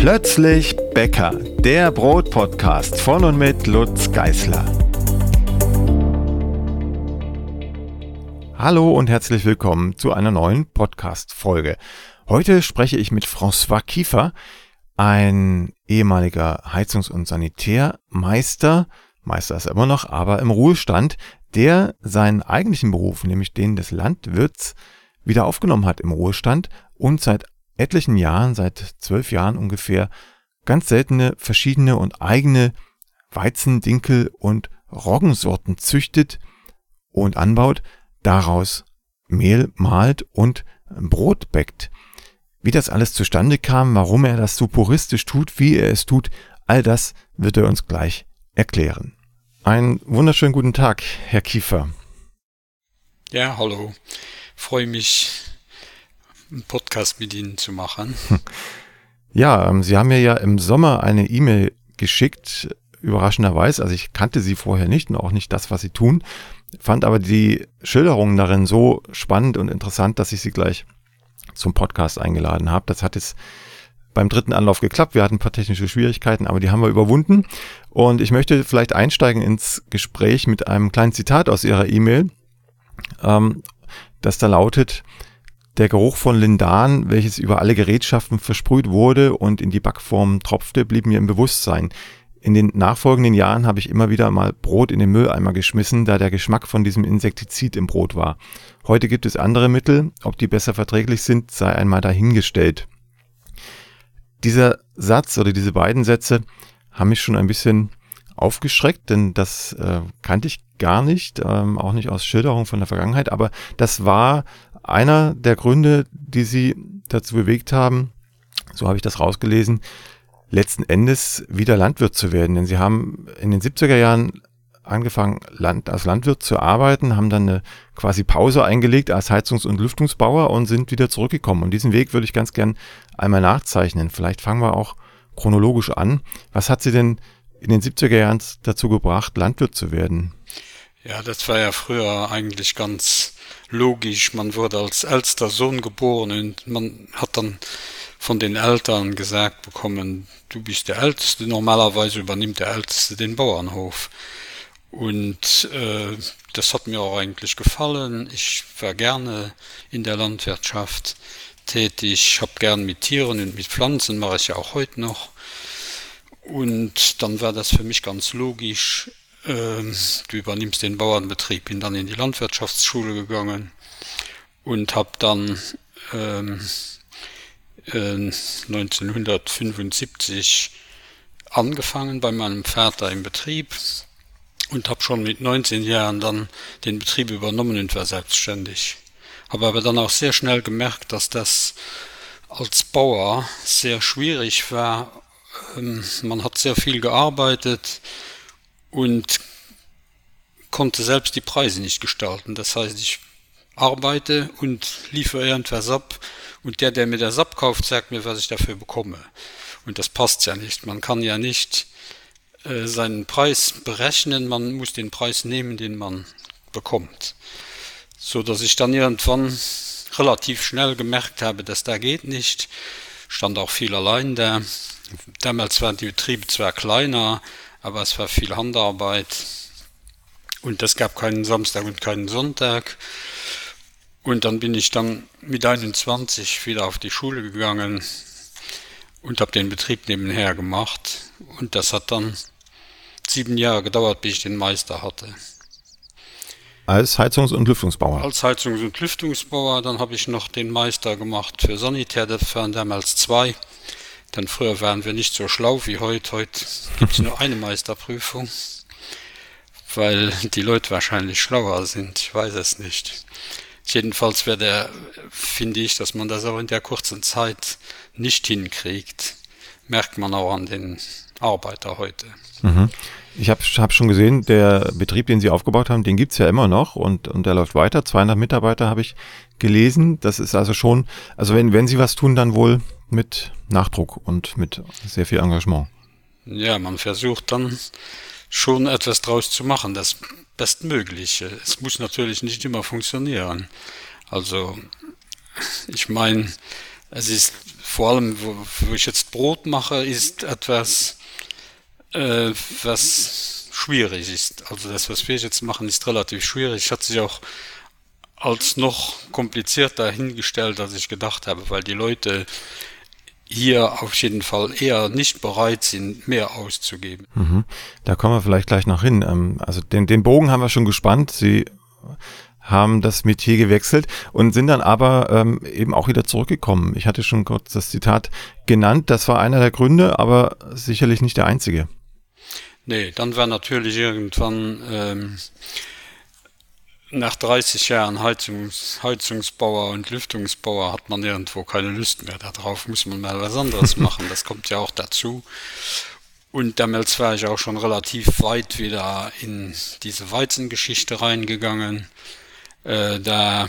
Plötzlich Bäcker, der Brotpodcast von und mit Lutz Geißler. Hallo und herzlich willkommen zu einer neuen Podcast-Folge. Heute spreche ich mit François Kiefer, ein ehemaliger Heizungs- und Sanitärmeister, Meister ist er immer noch, aber im Ruhestand, der seinen eigentlichen Beruf, nämlich den des Landwirts, wieder aufgenommen hat im Ruhestand und seit etlichen Jahren, seit zwölf Jahren ungefähr, ganz seltene, verschiedene und eigene Weizen, Dinkel und Roggensorten züchtet und anbaut, daraus Mehl malt und Brot bäckt. Wie das alles zustande kam, warum er das so puristisch tut, wie er es tut, all das wird er uns gleich erklären. Einen wunderschönen guten Tag, Herr Kiefer. Ja, hallo. Freue mich, einen Podcast mit Ihnen zu machen. Ja, ähm, Sie haben mir ja im Sommer eine E-Mail geschickt, überraschenderweise. Also ich kannte Sie vorher nicht und auch nicht das, was Sie tun, fand aber die Schilderungen darin so spannend und interessant, dass ich Sie gleich zum Podcast eingeladen habe. Das hat jetzt beim dritten Anlauf geklappt. Wir hatten ein paar technische Schwierigkeiten, aber die haben wir überwunden. Und ich möchte vielleicht einsteigen ins Gespräch mit einem kleinen Zitat aus Ihrer E-Mail, ähm, das da lautet, der Geruch von Lindan, welches über alle Gerätschaften versprüht wurde und in die Backform tropfte, blieb mir im Bewusstsein. In den nachfolgenden Jahren habe ich immer wieder mal Brot in den Mülleimer geschmissen, da der Geschmack von diesem Insektizid im Brot war. Heute gibt es andere Mittel, ob die besser verträglich sind, sei einmal dahingestellt. Dieser Satz oder diese beiden Sätze haben mich schon ein bisschen aufgeschreckt, denn das äh, kannte ich gar nicht, ähm, auch nicht aus Schilderung von der Vergangenheit, aber das war einer der Gründe, die sie dazu bewegt haben, so habe ich das rausgelesen, letzten Endes wieder Landwirt zu werden. Denn sie haben in den 70er Jahren angefangen, Land, als Landwirt zu arbeiten, haben dann eine quasi Pause eingelegt als Heizungs- und Lüftungsbauer und sind wieder zurückgekommen. Und diesen Weg würde ich ganz gern einmal nachzeichnen. Vielleicht fangen wir auch chronologisch an. Was hat Sie denn in den 70er Jahren dazu gebracht, Landwirt zu werden? Ja, das war ja früher eigentlich ganz logisch. Man wurde als ältester Sohn geboren und man hat dann von den Eltern gesagt bekommen, du bist der Älteste. Normalerweise übernimmt der Älteste den Bauernhof. Und äh, das hat mir auch eigentlich gefallen. Ich war gerne in der Landwirtschaft tätig. Ich habe gern mit Tieren und mit Pflanzen, mache ich ja auch heute noch. Und dann war das für mich ganz logisch. Ähm, du übernimmst den Bauernbetrieb, bin dann in die Landwirtschaftsschule gegangen und habe dann ähm, äh, 1975 angefangen bei meinem Vater im Betrieb und habe schon mit 19 Jahren dann den Betrieb übernommen und war selbstständig. Habe aber dann auch sehr schnell gemerkt, dass das als Bauer sehr schwierig war. Ähm, man hat sehr viel gearbeitet und konnte selbst die Preise nicht gestalten. Das heißt, ich arbeite und liefere irgendwas ab und der, der mir das abkauft, sagt mir, was ich dafür bekomme. Und das passt ja nicht. Man kann ja nicht äh, seinen Preis berechnen, man muss den Preis nehmen, den man bekommt. So dass ich dann irgendwann relativ schnell gemerkt habe, dass da geht nicht. Stand auch viel allein da. Damals waren die Betriebe zwar kleiner, aber es war viel Handarbeit. Und es gab keinen Samstag und keinen Sonntag. Und dann bin ich dann mit 21 wieder auf die Schule gegangen und habe den Betrieb nebenher gemacht. Und das hat dann sieben Jahre gedauert, bis ich den Meister hatte. Als Heizungs- und Lüftungsbauer? Als Heizungs- und Lüftungsbauer. Dann habe ich noch den Meister gemacht für Sanitär. Das waren damals zwei. Denn früher waren wir nicht so schlau wie heute. Heute gibt es nur eine Meisterprüfung, weil die Leute wahrscheinlich schlauer sind. Ich weiß es nicht. Jedenfalls wäre der, finde ich, dass man das auch in der kurzen Zeit nicht hinkriegt. Merkt man auch an den Arbeiter heute. Mhm. Ich habe hab schon gesehen, der Betrieb, den Sie aufgebaut haben, den gibt's ja immer noch und, und der läuft weiter. 200 Mitarbeiter habe ich gelesen. Das ist also schon, also wenn, wenn Sie was tun, dann wohl mit Nachdruck und mit sehr viel Engagement. Ja, man versucht dann schon etwas draus zu machen, das Bestmögliche. Es muss natürlich nicht immer funktionieren. Also, ich meine, es ist vor allem, wo, wo ich jetzt Brot mache, ist etwas, äh, was schwierig ist. Also das, was wir jetzt machen, ist relativ schwierig. Hat sich auch als noch komplizierter hingestellt, als ich gedacht habe, weil die Leute hier auf jeden Fall eher nicht bereit sind, mehr auszugeben. Mhm. Da kommen wir vielleicht gleich noch hin. Ähm, also den, den Bogen haben wir schon gespannt. Sie haben das Metier gewechselt und sind dann aber ähm, eben auch wieder zurückgekommen. Ich hatte schon kurz das Zitat genannt. Das war einer der Gründe, aber sicherlich nicht der einzige. Nee, dann war natürlich irgendwann ähm, nach 30 Jahren Heizungs, Heizungsbauer und Lüftungsbauer hat man irgendwo keine Lust mehr darauf, muss man mal was anderes machen. Das kommt ja auch dazu. Und damals war ich auch schon relativ weit wieder in diese Weizengeschichte reingegangen, äh, da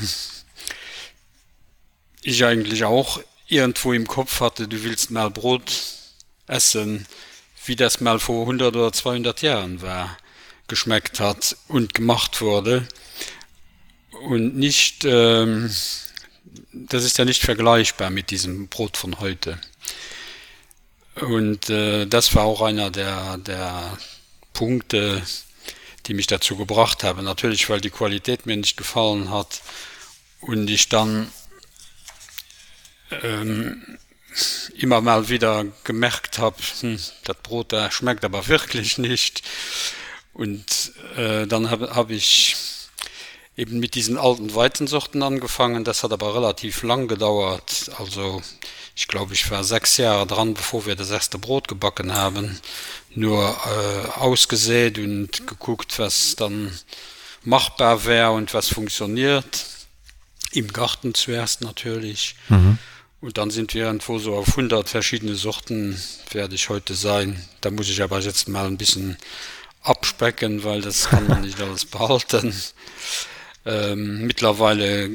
ich eigentlich auch irgendwo im Kopf hatte, du willst mal Brot essen, wie das mal vor 100 oder 200 Jahren war, geschmeckt hat und gemacht wurde. Und nicht, ähm, das ist ja nicht vergleichbar mit diesem Brot von heute. Und äh, das war auch einer der, der Punkte, die mich dazu gebracht haben. Natürlich, weil die Qualität mir nicht gefallen hat und ich dann ähm, immer mal wieder gemerkt habe, hm, das Brot da schmeckt aber wirklich nicht. Und äh, dann habe hab ich eben mit diesen alten Weizensorten angefangen. Das hat aber relativ lang gedauert. Also ich glaube, ich war sechs Jahre dran, bevor wir das erste Brot gebacken haben. Nur äh, ausgesät und geguckt, was dann machbar wäre und was funktioniert. Im Garten zuerst natürlich. Mhm. Und dann sind wir irgendwo so auf 100 verschiedene Sorten, werde ich heute sein. Da muss ich aber jetzt mal ein bisschen abspecken, weil das kann man nicht alles behalten. Ähm, mittlerweile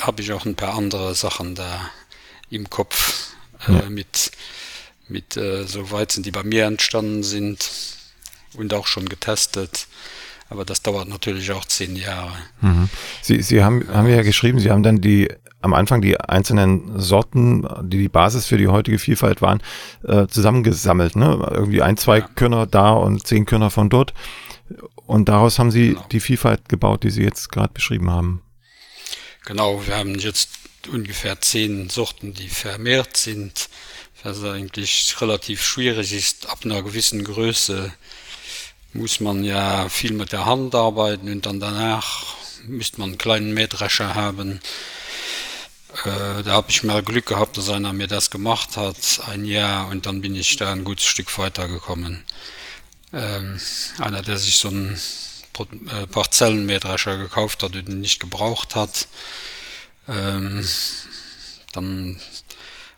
habe ich auch ein paar andere Sachen da im Kopf äh, mit, mit äh, so Weizen, die bei mir entstanden sind und auch schon getestet. Aber das dauert natürlich auch zehn Jahre. Mhm. Sie, Sie haben, haben ja geschrieben, Sie haben dann die am Anfang die einzelnen Sorten, die die Basis für die heutige Vielfalt waren, äh, zusammengesammelt. Ne? Irgendwie ein, zwei ja. Körner da und zehn Körner von dort. Und daraus haben Sie genau. die Vielfalt gebaut, die Sie jetzt gerade beschrieben haben. Genau, wir haben jetzt ungefähr zehn Sorten, die vermehrt sind, was eigentlich relativ schwierig ist. Ab einer gewissen Größe muss man ja viel mit der Hand arbeiten und dann danach müsste man einen kleinen Mähdrescher haben. Äh, da habe ich mal Glück gehabt, dass einer mir das gemacht hat, ein Jahr, und dann bin ich da ein gutes Stück weitergekommen. Ähm, einer, der sich so einen äh, Parzellenmähdrescher gekauft hat und ihn nicht gebraucht hat. Ähm, dann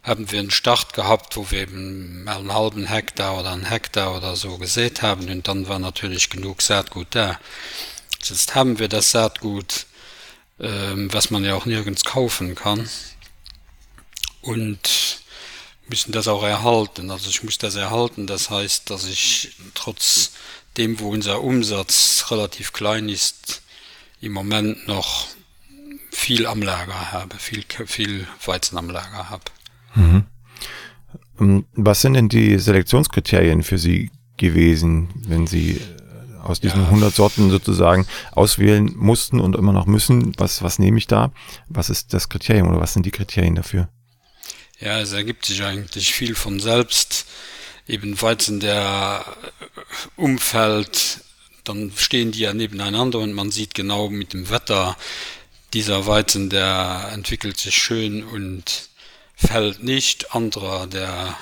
haben wir einen Start gehabt, wo wir eben einen halben Hektar oder einen Hektar oder so gesät haben und dann war natürlich genug Saatgut da. Jetzt haben wir das Saatgut, ähm, was man ja auch nirgends kaufen kann und müssen das auch erhalten. Also ich muss das erhalten, das heißt, dass ich trotz dem, wo unser Umsatz relativ klein ist, im Moment noch viel am Lager habe, viel, viel Weizen am Lager habe. Mhm. Ähm, was sind denn die Selektionskriterien für Sie gewesen, wenn Sie aus diesen ja. 100 Sorten sozusagen auswählen mussten und immer noch müssen? Was, was nehme ich da? Was ist das Kriterium oder was sind die Kriterien dafür? Ja, es ergibt sich eigentlich viel von selbst. Eben Weizen, der umfällt, dann stehen die ja nebeneinander und man sieht genau mit dem Wetter, dieser Weizen, der entwickelt sich schön und fällt nicht. Anderer, der,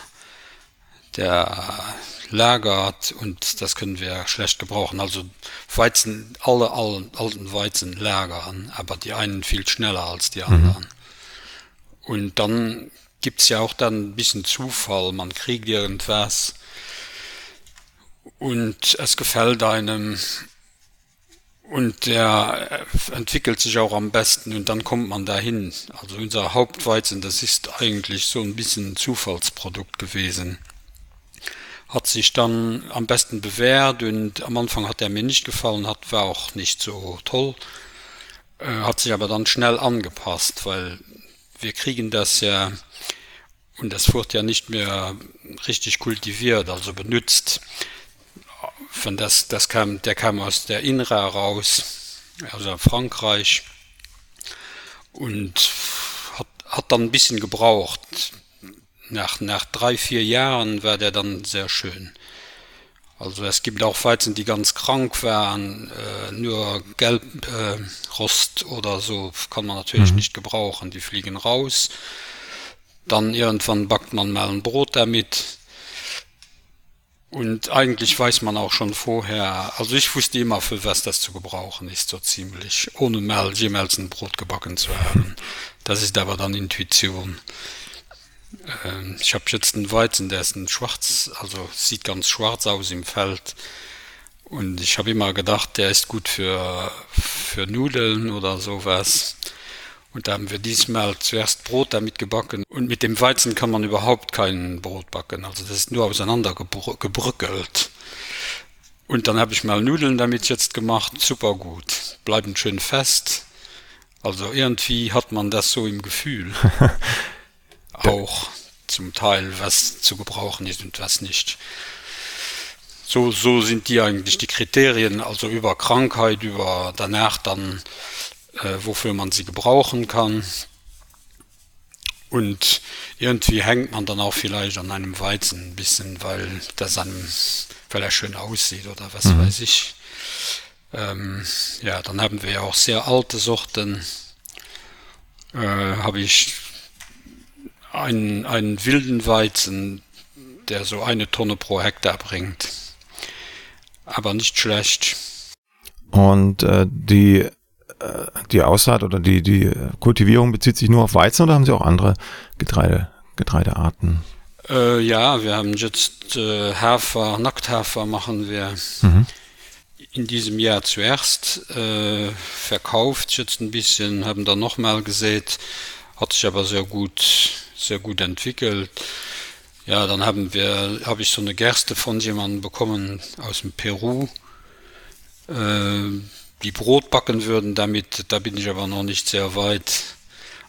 der lagert und das können wir schlecht gebrauchen. Also Weizen, alle, alten Weizen lagern, aber die einen viel schneller als die mhm. anderen. Mhm. Und dann gibt's ja auch dann ein bisschen Zufall. Man kriegt irgendwas und es gefällt einem und der entwickelt sich auch am besten und dann kommt man dahin. Also unser Hauptweizen, das ist eigentlich so ein bisschen ein Zufallsprodukt gewesen. Hat sich dann am besten bewährt und am Anfang hat er mir nicht gefallen, hat war auch nicht so toll. Äh, hat sich aber dann schnell angepasst, weil wir kriegen das ja und das wird ja nicht mehr richtig kultiviert, also benutzt. Von das, das kam, der kam aus der Innere raus, also Frankreich, und hat, hat dann ein bisschen gebraucht. Nach, nach drei, vier Jahren war der dann sehr schön. Also es gibt auch Weizen, die ganz krank waren, äh, nur Gelbrost äh, oder so kann man natürlich mhm. nicht gebrauchen, die fliegen raus. Dann irgendwann backt man mal ein Brot damit. Und eigentlich weiß man auch schon vorher, also ich wusste immer, für was das zu gebrauchen ist, so ziemlich, ohne mal jemals ein Brot gebacken zu haben. Das ist aber dann Intuition. Ähm, ich habe jetzt einen Weizen, der ist ein schwarz, also sieht ganz schwarz aus im Feld. Und ich habe immer gedacht, der ist gut für, für Nudeln oder sowas. Und da haben wir diesmal zuerst Brot damit gebacken. Und mit dem Weizen kann man überhaupt kein Brot backen. Also das ist nur auseinander gebrückelt. Und dann habe ich mal Nudeln damit jetzt gemacht. Super gut. Bleiben schön fest. Also irgendwie hat man das so im Gefühl. auch zum Teil, was zu gebrauchen ist und was nicht. So, so sind die eigentlich die Kriterien, also über Krankheit, über danach dann, äh, wofür man sie gebrauchen kann. Und irgendwie hängt man dann auch vielleicht an einem Weizen ein bisschen, weil das einem, weil er schön aussieht oder was mhm. weiß ich. Ähm, ja, dann haben wir ja auch sehr alte Sorten. Äh, Habe ich einen, einen wilden Weizen, der so eine Tonne pro Hektar bringt. Aber nicht schlecht. Und äh, die, äh, die Aussaat oder die, die Kultivierung bezieht sich nur auf Weizen oder haben Sie auch andere Getreide, Getreidearten? Äh, ja, wir haben jetzt äh, Hafer, Nackthafer machen wir mhm. in diesem Jahr zuerst äh, verkauft, jetzt ein bisschen, haben dann nochmal gesät, hat sich aber sehr gut sehr gut entwickelt. Ja, dann haben wir, habe ich so eine Gerste von jemandem bekommen aus dem Peru, äh, die Brot backen würden damit. Da bin ich aber noch nicht sehr weit.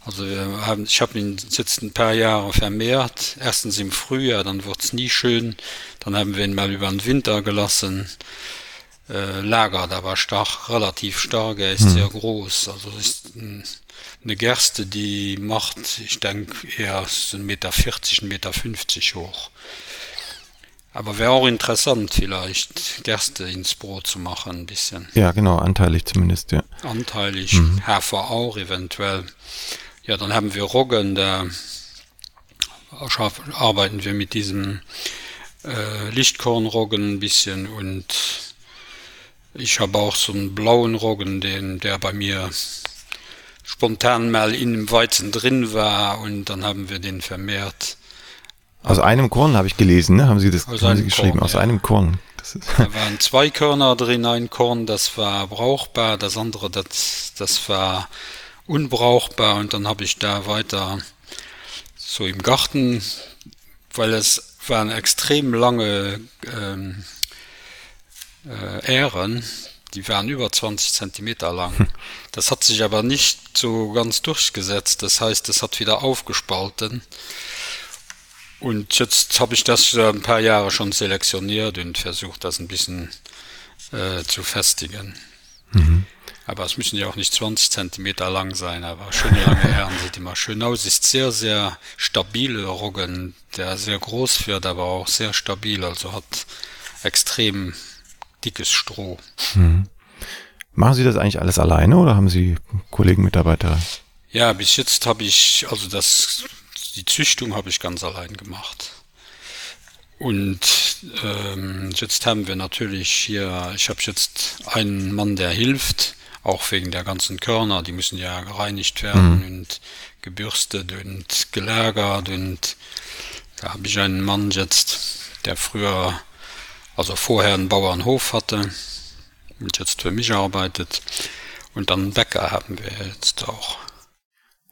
Also haben, ich habe ihn jetzt ein paar Jahre vermehrt. Erstens im Frühjahr, dann wird es nie schön. Dann haben wir ihn mal über den Winter gelassen. Äh, Lager, da war stark, relativ stark. Er ist hm. sehr groß. Also ist ein eine Gerste, die macht, ich denke, eher 1,40 Meter, 1,50 Meter hoch. Aber wäre auch interessant, vielleicht Gerste ins Brot zu machen, ein bisschen. Ja, genau, anteilig zumindest, ja. Anteilig, mhm. Hafer auch eventuell. Ja, dann haben wir Roggen, da arbeiten wir mit diesem äh, Lichtkornroggen ein bisschen und ich habe auch so einen blauen Roggen, den, der bei mir spontan mal in dem Weizen drin war und dann haben wir den vermehrt. Aus einem Korn habe ich gelesen, ne? haben Sie das haben Sie geschrieben? Korn, aus ja. einem Korn. da waren zwei Körner drin, ein Korn, das war brauchbar, das andere, das, das war unbrauchbar und dann habe ich da weiter so im Garten, weil es waren extrem lange ähm, äh, Ähren, die waren über 20 Zentimeter lang. Das hat sich aber nicht so ganz durchgesetzt. Das heißt, es hat wieder aufgespalten. Und jetzt habe ich das ein paar Jahre schon selektioniert und versucht, das ein bisschen äh, zu festigen. Mhm. Aber es müssen ja auch nicht 20 Zentimeter lang sein, aber schöne lange Herren sieht immer schön aus. Ist sehr, sehr stabile Roggen, der sehr groß wird, aber auch sehr stabil, also hat extrem dickes Stroh. Mhm. Machen Sie das eigentlich alles alleine oder haben Sie Kollegen, Mitarbeiter? Ja, bis jetzt habe ich, also das, die Züchtung habe ich ganz allein gemacht. Und ähm, jetzt haben wir natürlich hier, ich habe jetzt einen Mann, der hilft, auch wegen der ganzen Körner, die müssen ja gereinigt werden mhm. und gebürstet und gelagert und da habe ich einen Mann jetzt, der früher also vorher einen Bauernhof hatte und jetzt für mich arbeitet. Und dann Bäcker haben wir jetzt auch.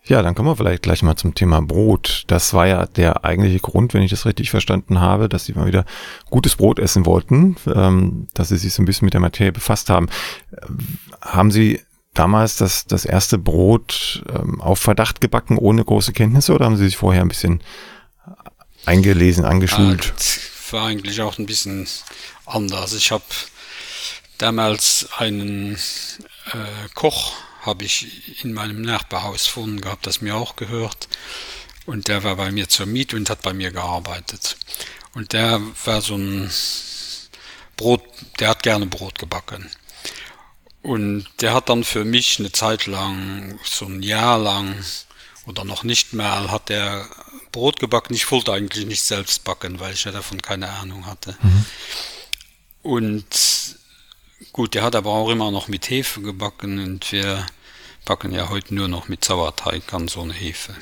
Ja, dann kommen wir vielleicht gleich mal zum Thema Brot. Das war ja der eigentliche Grund, wenn ich das richtig verstanden habe, dass Sie mal wieder gutes Brot essen wollten, ähm, dass Sie sich so ein bisschen mit der Materie befasst haben. Haben Sie damals das, das erste Brot ähm, auf Verdacht gebacken, ohne große Kenntnisse, oder haben Sie sich vorher ein bisschen eingelesen, angeschult? Ah, war eigentlich auch ein bisschen anders. Ich habe damals einen äh, Koch habe ich in meinem Nachbarhaus gefunden gehabt, das mir auch gehört. Und der war bei mir zur Miete und hat bei mir gearbeitet. Und der war so ein Brot, der hat gerne Brot gebacken. Und der hat dann für mich eine Zeit lang, so ein Jahr lang oder noch nicht mehr, hat der Brot gebacken. Ich wollte eigentlich nicht selbst backen, weil ich ja davon keine Ahnung hatte. Mhm. Und gut, der hat aber auch immer noch mit Hefe gebacken und wir backen ja heute nur noch mit Sauerteig an so eine Hefe.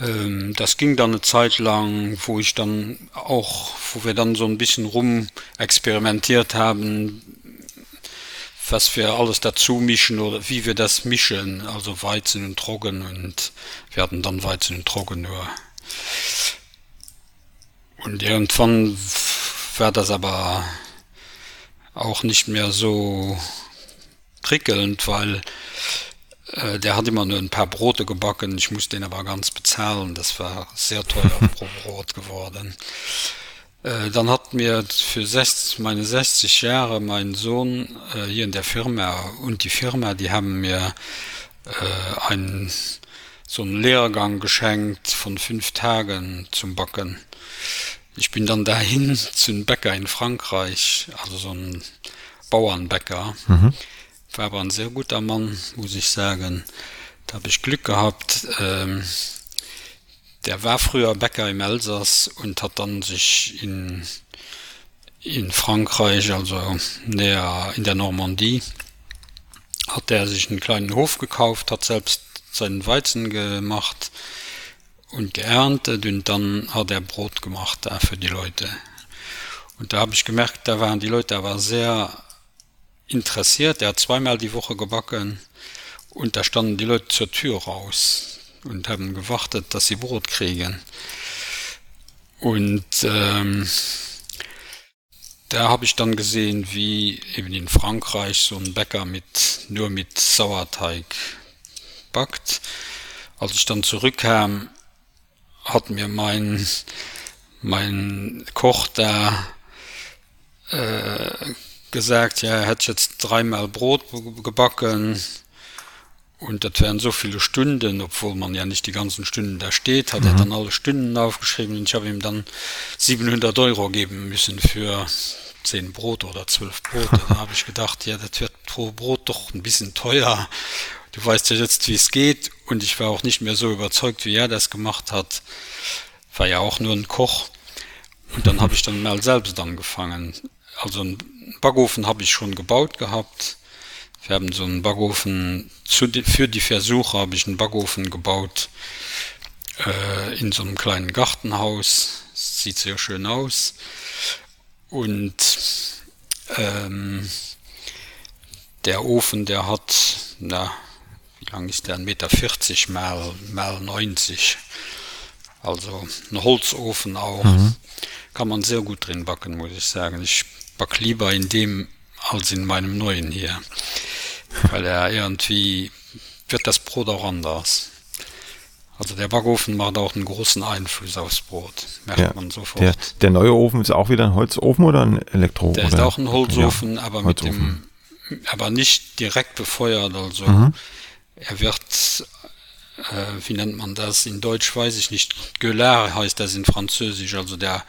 Ähm, das ging dann eine Zeit lang, wo ich dann auch, wo wir dann so ein bisschen rum experimentiert haben, was wir alles dazu mischen oder wie wir das mischen, also Weizen und Trocken und wir hatten dann Weizen und Trocken nur. Und irgendwann war das aber auch nicht mehr so prickelnd, weil äh, der hat immer nur ein paar Brote gebacken. Ich musste den aber ganz bezahlen. Das war sehr teuer pro Brot geworden. Äh, dann hat mir für 60, meine 60 Jahre mein Sohn äh, hier in der Firma und die Firma, die haben mir äh, einen so einen Lehrgang geschenkt von fünf Tagen zum Backen. Ich bin dann dahin zu einem Bäcker in Frankreich, also so ein Bauernbäcker. Mhm. War aber ein sehr guter Mann, muss ich sagen. Da habe ich Glück gehabt. Ähm, der war früher Bäcker im Elsass und hat dann sich in, in Frankreich, also näher in der Normandie, hat er sich einen kleinen Hof gekauft, hat selbst seinen Weizen gemacht und geerntet und dann hat er Brot gemacht da für die Leute. Und da habe ich gemerkt, da waren die Leute aber sehr interessiert. Er hat zweimal die Woche gebacken und da standen die Leute zur Tür raus und haben gewartet, dass sie Brot kriegen. Und ähm, da habe ich dann gesehen, wie eben in Frankreich so ein Bäcker mit nur mit Sauerteig backt. Als ich dann zurückkam, hat mir mein mein Koch da äh, gesagt, ja, er hat jetzt dreimal Brot gebacken und das wären so viele Stunden, obwohl man ja nicht die ganzen Stunden da steht, hat mhm. er dann alle Stunden aufgeschrieben und ich habe ihm dann 700 Euro geben müssen für 10 Brot oder 12 Brote. Da habe ich gedacht, ja, das wird pro Brot doch ein bisschen teuer. Du weißt ja jetzt, wie es geht und ich war auch nicht mehr so überzeugt, wie er das gemacht hat. War ja auch nur ein Koch. Und dann habe ich dann mal selbst angefangen. Also ein Backofen habe ich schon gebaut gehabt. Wir haben so einen Backofen, für die Versuche habe ich einen Backofen gebaut äh, in so einem kleinen Gartenhaus. Sieht sehr schön aus. Und ähm, der Ofen, der hat, na, wie lang ist der? 1,40 Meter mal, mal 90. Also ein Holzofen auch. Mhm. Kann man sehr gut drin backen, muss ich sagen. Ich back lieber in dem als in meinem neuen hier. Weil er irgendwie wird das Brot auch anders. Also der Backofen macht auch einen großen Einfluss aufs Brot. Merkt ja, man sofort. Der, der, neue Ofen ist auch wieder ein Holzofen oder ein Elektro? Der ist auch ein Holzofen, ja, aber Holzofen. mit dem, aber nicht direkt befeuert. Also mhm. er wird, äh, wie nennt man das? In Deutsch weiß ich nicht. Gueulard heißt das in Französisch. Also der,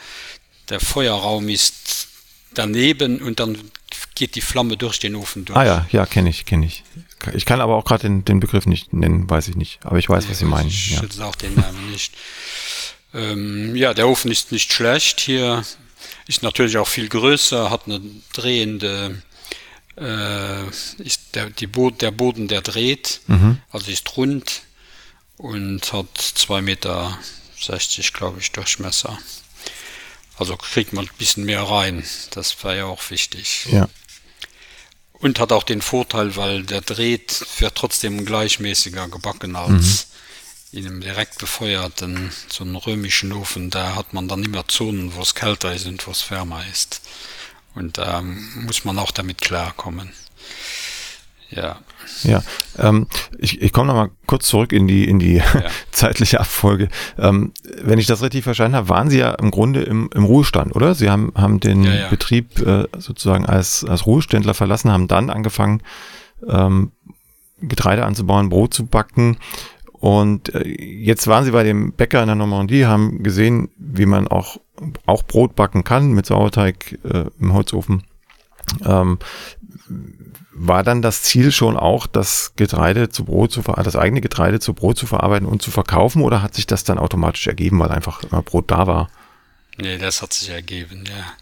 der Feuerraum ist daneben und dann geht die Flamme durch den Ofen durch. Ah ja, ja, kenne ich, kenne ich. Ich kann aber auch gerade den, den Begriff nicht nennen, weiß ich nicht. Aber ich weiß, ja, was Sie meinen. Ich ja. schütze auch den Namen nicht. Ähm, ja, der Ofen ist nicht schlecht hier. Ist natürlich auch viel größer, hat eine drehende, äh, ist der, die Bo der Boden, der dreht, mhm. also ist rund und hat 2,60 Meter, glaube ich, Durchmesser. Also kriegt man ein bisschen mehr rein. Das war ja auch wichtig. Ja. Und hat auch den Vorteil, weil der dreht, wird trotzdem gleichmäßiger gebacken als mhm. in einem direkt befeuerten, so einem römischen Ofen. Da hat man dann immer Zonen, wo es kälter ist und wo es wärmer ist. Und da ähm, muss man auch damit klarkommen. Ja. Ja, ähm, ich, ich komme nochmal kurz zurück in die, in die ja. zeitliche Abfolge. Ähm, wenn ich das richtig verstanden habe, waren Sie ja im Grunde im, im Ruhestand, oder? Sie haben, haben den ja, ja. Betrieb äh, sozusagen als, als Ruheständler verlassen, haben dann angefangen, ähm, Getreide anzubauen, Brot zu backen. Und äh, jetzt waren Sie bei dem Bäcker in der Normandie, haben gesehen, wie man auch, auch Brot backen kann mit Sauerteig äh, im Holzofen. Ähm, war dann das Ziel schon auch, das Getreide zu Brot zu das eigene Getreide zu Brot zu verarbeiten und zu verkaufen oder hat sich das dann automatisch ergeben, weil einfach immer Brot da war? Nee, das hat sich ergeben, ja.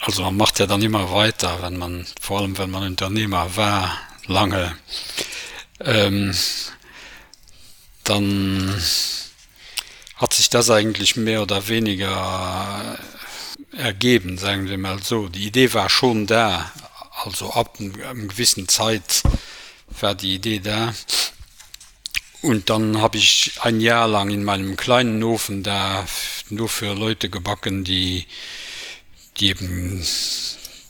Also man macht ja dann immer weiter, wenn man, vor allem wenn man Unternehmer war, lange, ähm, dann hat sich das eigentlich mehr oder weniger ergeben, sagen wir mal so. Die Idee war schon da, also ab einem gewissen Zeit war die Idee da. Und dann habe ich ein Jahr lang in meinem kleinen Ofen da nur für Leute gebacken, die, die eben,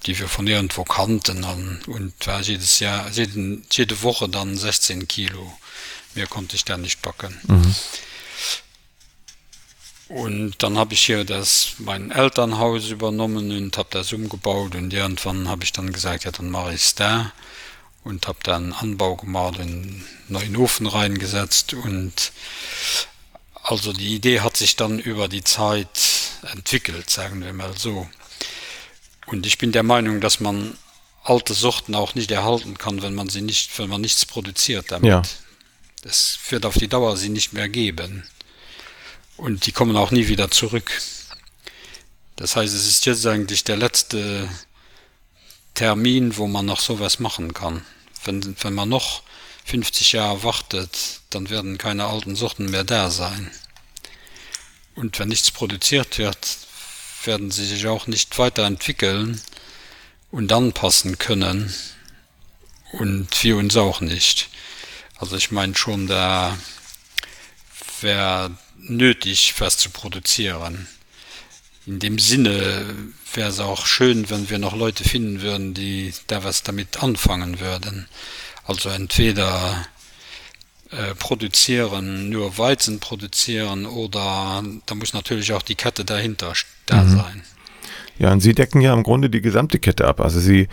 die wir von irgendwo kannten. Und war jedes Jahr, jede, jede Woche dann 16 Kilo. Mehr konnte ich da nicht backen. Mhm. Und dann habe ich hier das mein Elternhaus übernommen und habe das umgebaut und irgendwann habe ich dann gesagt, ja dann mache ich es da und habe dann Anbau gemacht und neuen Ofen reingesetzt und also die Idee hat sich dann über die Zeit entwickelt, sagen wir mal so. Und ich bin der Meinung, dass man alte Sorten auch nicht erhalten kann, wenn man sie nicht, wenn man nichts produziert damit. Ja. Das wird auf die Dauer sie nicht mehr geben und die kommen auch nie wieder zurück. Das heißt, es ist jetzt eigentlich der letzte Termin, wo man noch sowas machen kann. Wenn, wenn man noch 50 Jahre wartet, dann werden keine alten Sorten mehr da sein. Und wenn nichts produziert wird, werden sie sich auch nicht weiterentwickeln und anpassen können. Und wir uns auch nicht. Also ich meine schon, da wäre nötig, was zu produzieren. In dem Sinne wäre es auch schön, wenn wir noch Leute finden würden, die da was damit anfangen würden. Also entweder äh, produzieren, nur Weizen produzieren oder da muss natürlich auch die Kette dahinter da mhm. sein. Ja, und Sie decken ja im Grunde die gesamte Kette ab. Also Sie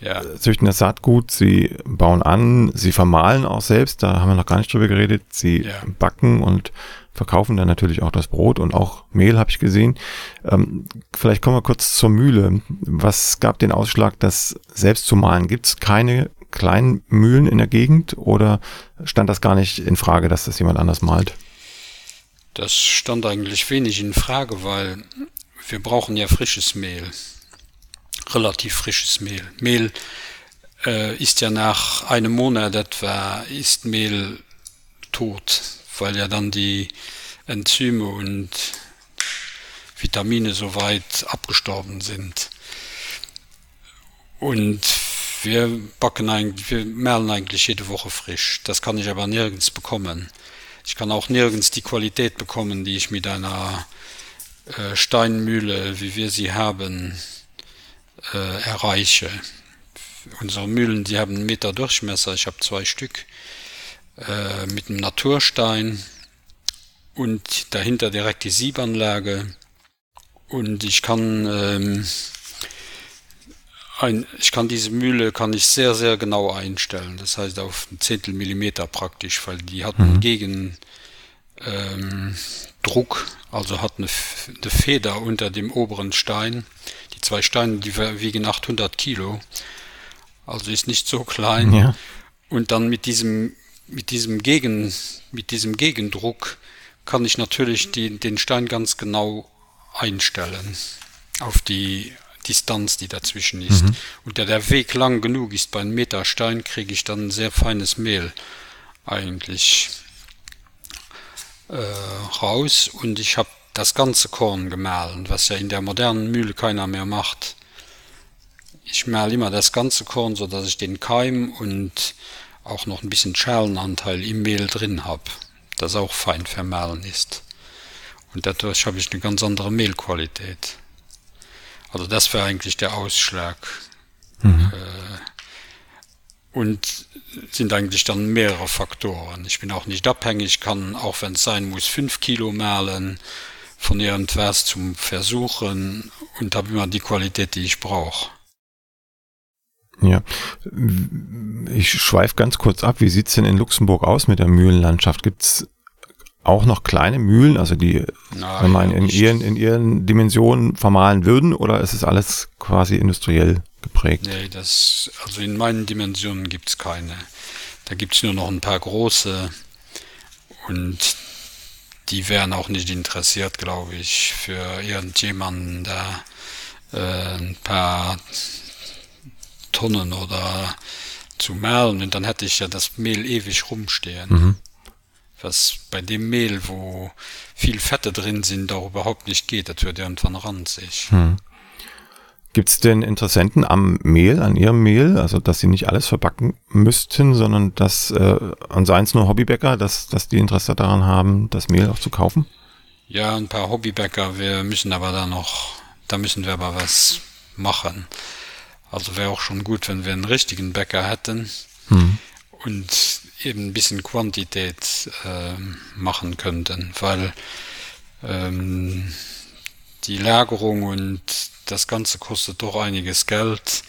ja. züchten das Saatgut, Sie bauen an, Sie vermahlen auch selbst, da haben wir noch gar nicht drüber geredet, Sie ja. backen und verkaufen dann natürlich auch das Brot und auch Mehl, habe ich gesehen. Ähm, vielleicht kommen wir kurz zur Mühle. Was gab den Ausschlag, das selbst zu mahlen? Gibt es keine kleinen Mühlen in der Gegend oder stand das gar nicht in Frage, dass das jemand anders malt? Das stand eigentlich wenig in Frage, weil wir brauchen ja frisches Mehl. Relativ frisches Mehl. Mehl äh, ist ja nach einem Monat etwa, ist Mehl tot weil ja dann die Enzyme und Vitamine soweit abgestorben sind. Und wir backen eigentlich, wir mehlen eigentlich jede Woche frisch. Das kann ich aber nirgends bekommen. Ich kann auch nirgends die Qualität bekommen, die ich mit einer äh, Steinmühle, wie wir sie haben, äh, erreiche. Unsere Mühlen, die haben einen Meter Durchmesser. Ich habe zwei Stück äh, mit einem Naturstein und dahinter direkt die Siebanlage. Und ich kann, ähm, ein, ich kann diese Mühle kann ich sehr, sehr genau einstellen. Das heißt auf ein Zehntel Millimeter praktisch, weil die hat einen mhm. Gegen, ähm, also hat eine, eine Feder unter dem oberen Stein. Die zwei Steine, die wiegen 800 Kilo, also ist nicht so klein. Ja. Und dann mit diesem mit diesem Gegen, mit diesem Gegendruck kann ich natürlich die, den Stein ganz genau einstellen auf die Distanz, die dazwischen ist. Mhm. Und da der Weg lang genug ist bei einem Meter Stein, kriege ich dann ein sehr feines Mehl eigentlich äh, raus und ich habe das ganze Korn gemahlen, was ja in der modernen Mühle keiner mehr macht. Ich mahle immer das ganze Korn, so dass ich den Keim und auch noch ein bisschen Schalenanteil im Mehl drin habe, das auch fein vermahlen ist. Und dadurch habe ich eine ganz andere Mehlqualität. Also das wäre eigentlich der Ausschlag. Mhm. Äh, und sind eigentlich dann mehrere Faktoren. Ich bin auch nicht abhängig, kann auch wenn es sein muss fünf Kilo malen von irgendwas zum Versuchen und habe immer die Qualität, die ich brauche. Ja, ich schweife ganz kurz ab. Wie sieht's denn in Luxemburg aus mit der Mühlenlandschaft? Gibt's auch noch kleine Mühlen, also die Na, wenn man in ihren, in ihren Dimensionen vermahlen würden, oder ist es alles quasi industriell geprägt? Nee, das, also in meinen Dimensionen gibt's keine. Da gibt's nur noch ein paar große und die wären auch nicht interessiert, glaube ich, für irgendjemanden da äh, ein paar Tonnen oder zu malen und dann hätte ich ja das Mehl ewig rumstehen. Mhm. Was bei dem Mehl, wo viel Fette drin sind, auch überhaupt nicht geht, das wird irgendwann ranzig. Mhm. Gibt es denn Interessenten am Mehl, an ihrem Mehl, also dass sie nicht alles verbacken müssten, sondern dass, äh, und seien es nur Hobbybäcker, dass, dass die Interesse daran haben, das Mehl auch zu kaufen? Ja, ein paar Hobbybäcker, wir müssen aber da noch, da müssen wir aber was machen. Also wäre auch schon gut, wenn wir einen richtigen Bäcker hätten hm. und eben ein bisschen Quantität äh, machen könnten, weil ähm, die Lagerung und das Ganze kostet doch einiges Geld.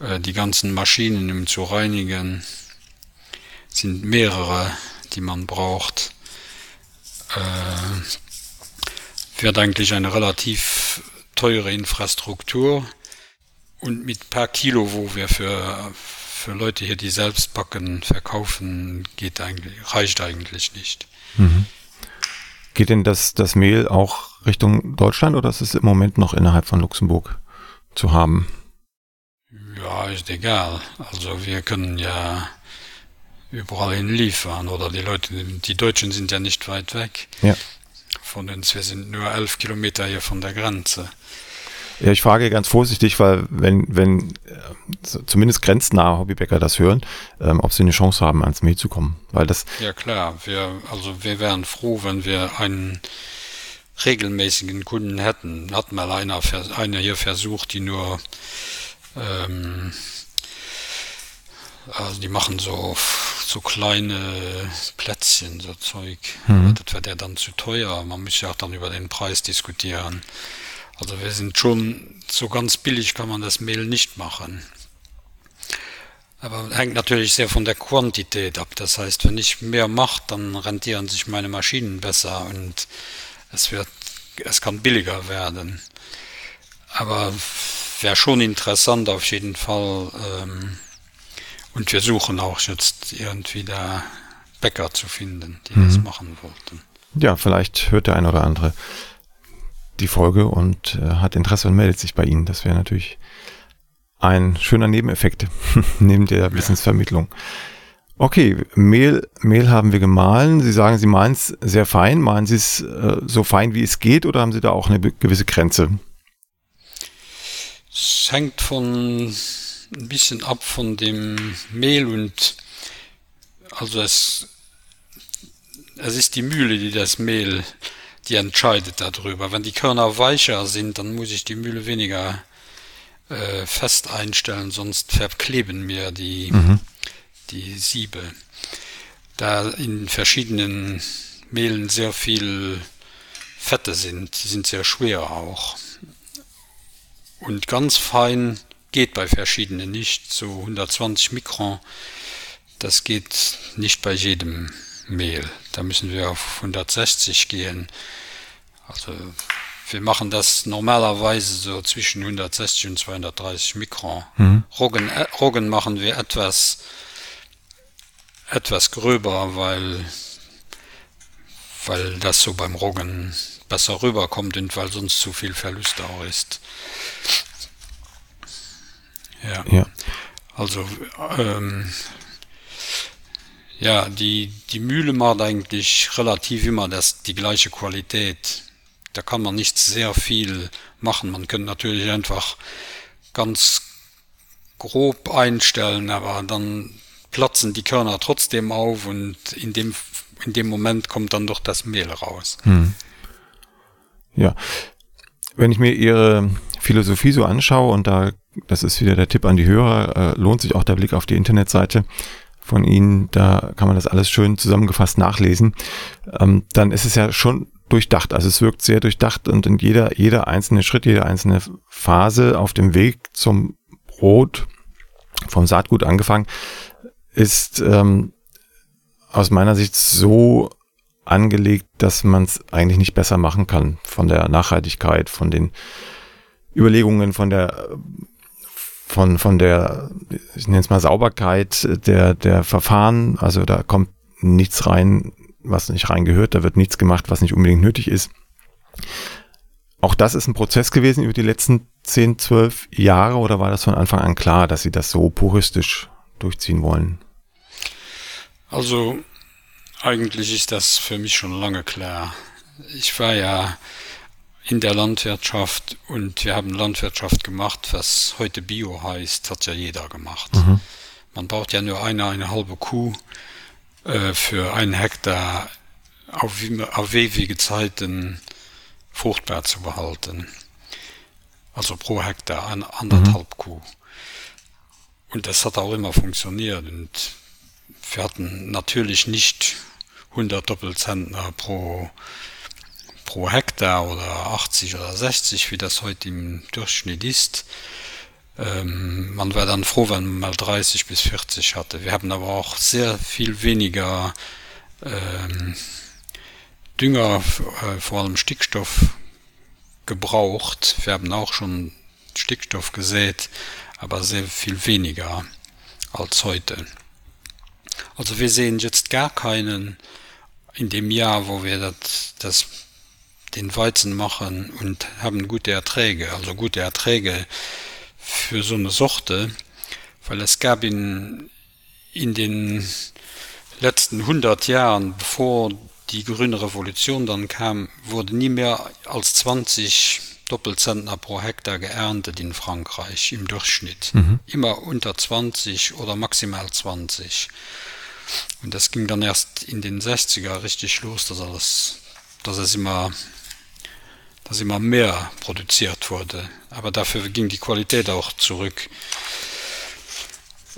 Äh, die ganzen Maschinen, um zu reinigen, sind mehrere, die man braucht. Äh, wird eigentlich eine relativ teure Infrastruktur und mit paar Kilo, wo wir für, für Leute hier, die selbst backen, verkaufen, geht eigentlich, reicht eigentlich nicht. Mhm. Geht denn das, das Mehl auch Richtung Deutschland oder ist es im Moment noch innerhalb von Luxemburg zu haben? Ja, ist egal. Also wir können ja überall hin liefern oder die Leute, die Deutschen sind ja nicht weit weg. Ja. Von uns, wir sind nur elf Kilometer hier von der Grenze. Ja, ich frage ganz vorsichtig, weil wenn, wenn äh, zumindest grenznahe Hobbybäcker das hören, ähm, ob sie eine Chance haben, ans Mehl zu kommen. Weil das ja klar, wir, also wir wären froh, wenn wir einen regelmäßigen Kunden hätten. Hat mal einer, einer hier versucht, die nur ähm, also die machen so so kleine Plätzchen, so Zeug. Mhm. Das wäre der dann zu teuer. Man muss ja auch dann über den Preis diskutieren. Also wir sind schon so ganz billig kann man das Mehl nicht machen. Aber hängt natürlich sehr von der Quantität ab. Das heißt, wenn ich mehr mache, dann rentieren sich meine Maschinen besser und es wird, es kann billiger werden. Aber wäre schon interessant auf jeden Fall. Ähm, und wir suchen auch jetzt irgendwie da Bäcker zu finden, die mhm. das machen wollten. Ja, vielleicht hört der ein oder andere die Folge und äh, hat Interesse und meldet sich bei Ihnen. Das wäre natürlich ein schöner Nebeneffekt neben der Wissensvermittlung. Okay, Mehl, Mehl haben wir gemahlen. Sie sagen, Sie meinen es sehr fein. Meinen Sie es äh, so fein, wie es geht, oder haben Sie da auch eine gewisse Grenze? Es hängt von ein bisschen ab von dem Mehl und also es, es ist die Mühle, die das Mehl die entscheidet darüber. Wenn die Körner weicher sind, dann muss ich die Mühle weniger äh, fest einstellen, sonst verkleben mir die, mhm. Die Siebe. Da in verschiedenen Mehlen sehr viel Fette sind, die sind sehr schwer auch. Und ganz fein geht bei verschiedenen nicht, so 120 Mikron, das geht nicht bei jedem Mehl. Da müssen wir auf 160 gehen. Also wir machen das normalerweise so zwischen 160 und 230 Mikron. Mhm. Roggen, äh, Roggen machen wir etwas, etwas gröber, weil, weil das so beim Roggen besser rüberkommt und weil sonst zu viel Verlust auch ist. Ja. ja. Also ähm, ja, die, die Mühle macht eigentlich relativ immer das, die gleiche Qualität da kann man nicht sehr viel machen. Man könnte natürlich einfach ganz grob einstellen, aber dann platzen die Körner trotzdem auf und in dem, in dem Moment kommt dann doch das Mehl raus. Hm. Ja. Wenn ich mir Ihre Philosophie so anschaue, und da, das ist wieder der Tipp an die Hörer, äh, lohnt sich auch der Blick auf die Internetseite von Ihnen, da kann man das alles schön zusammengefasst nachlesen, ähm, dann ist es ja schon durchdacht. Also es wirkt sehr durchdacht und in jeder, jeder einzelne Schritt, jede einzelne Phase auf dem Weg zum Brot, vom Saatgut angefangen, ist ähm, aus meiner Sicht so angelegt, dass man es eigentlich nicht besser machen kann von der Nachhaltigkeit, von den Überlegungen, von der von von der ich nenne es mal Sauberkeit der der Verfahren. Also da kommt nichts rein, was nicht reingehört. Da wird nichts gemacht, was nicht unbedingt nötig ist. Auch das ist ein Prozess gewesen über die letzten 10, 12 Jahre oder war das von Anfang an klar, dass Sie das so puristisch durchziehen wollen? Also eigentlich ist das für mich schon lange klar. Ich war ja in der Landwirtschaft und wir haben Landwirtschaft gemacht, was heute Bio heißt, hat ja jeder gemacht. Mhm. Man braucht ja nur eine, eine halbe Kuh äh, für einen Hektar auf, auf ewige Zeiten fruchtbar zu behalten. Also pro Hektar an, anderthalb mhm. Kuh. Und das hat auch immer funktioniert. Und wir hatten natürlich nicht 100 Doppelzentner pro, pro Hektar oder 80 oder 60, wie das heute im Durchschnitt ist. Ähm, man war dann froh, wenn man mal 30 bis 40 hatte. Wir haben aber auch sehr viel weniger ähm, Dünger, äh, vor allem Stickstoff, gebraucht. Wir haben auch schon Stickstoff gesät, aber sehr viel weniger als heute. Also wir sehen jetzt gar keinen in dem Jahr, wo wir das, das den Weizen machen und haben gute Erträge, also gute Erträge für so eine Sorte, weil es gab in, in den letzten 100 Jahren, bevor die grüne Revolution dann kam, wurde nie mehr als 20 Doppelzentner pro Hektar geerntet in Frankreich im Durchschnitt. Mhm. Immer unter 20 oder maximal 20. Und das ging dann erst in den 60er richtig los, dass alles, dass es immer, dass immer mehr produziert wurde. Aber dafür ging die Qualität auch zurück.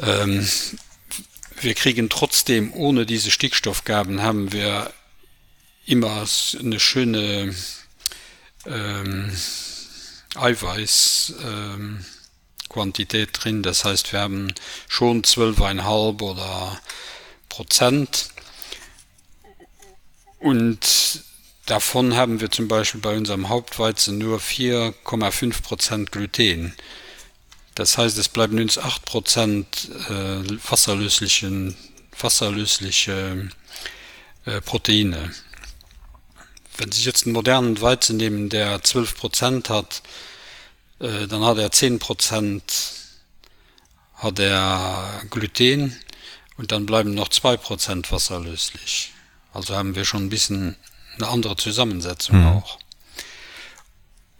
Ähm, wir kriegen trotzdem ohne diese Stickstoffgaben haben wir immer eine schöne ähm, Eiweiß ähm, Quantität drin. Das heißt, wir haben schon 12,5 oder Prozent und davon haben wir zum Beispiel bei unserem Hauptweizen nur 4,5 Prozent Gluten. Das heißt, es bleiben uns 8 Prozent äh, wasserlöslichen wasserlösliche äh, Proteine wenn sich jetzt einen modernen Weizen nehmen, der 12 Prozent hat, äh, dann hat er 10 Prozent hat er Gluten und dann bleiben noch 2 Prozent wasserlöslich. Also haben wir schon ein bisschen eine andere Zusammensetzung mhm. auch.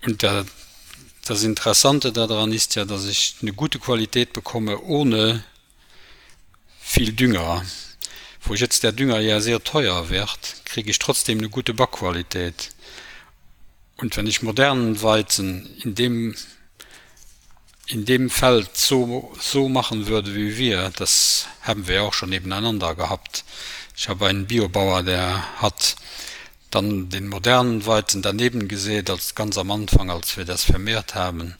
Und der, das Interessante daran ist ja, dass ich eine gute Qualität bekomme ohne viel Dünger wo jetzt der Dünger ja sehr teuer wird, kriege ich trotzdem eine gute Backqualität. Und wenn ich modernen Weizen in dem, in dem Feld so, so machen würde wie wir, das haben wir auch schon nebeneinander gehabt. Ich habe einen Biobauer, der hat dann den modernen Weizen daneben gesehen, als ganz am Anfang, als wir das vermehrt haben.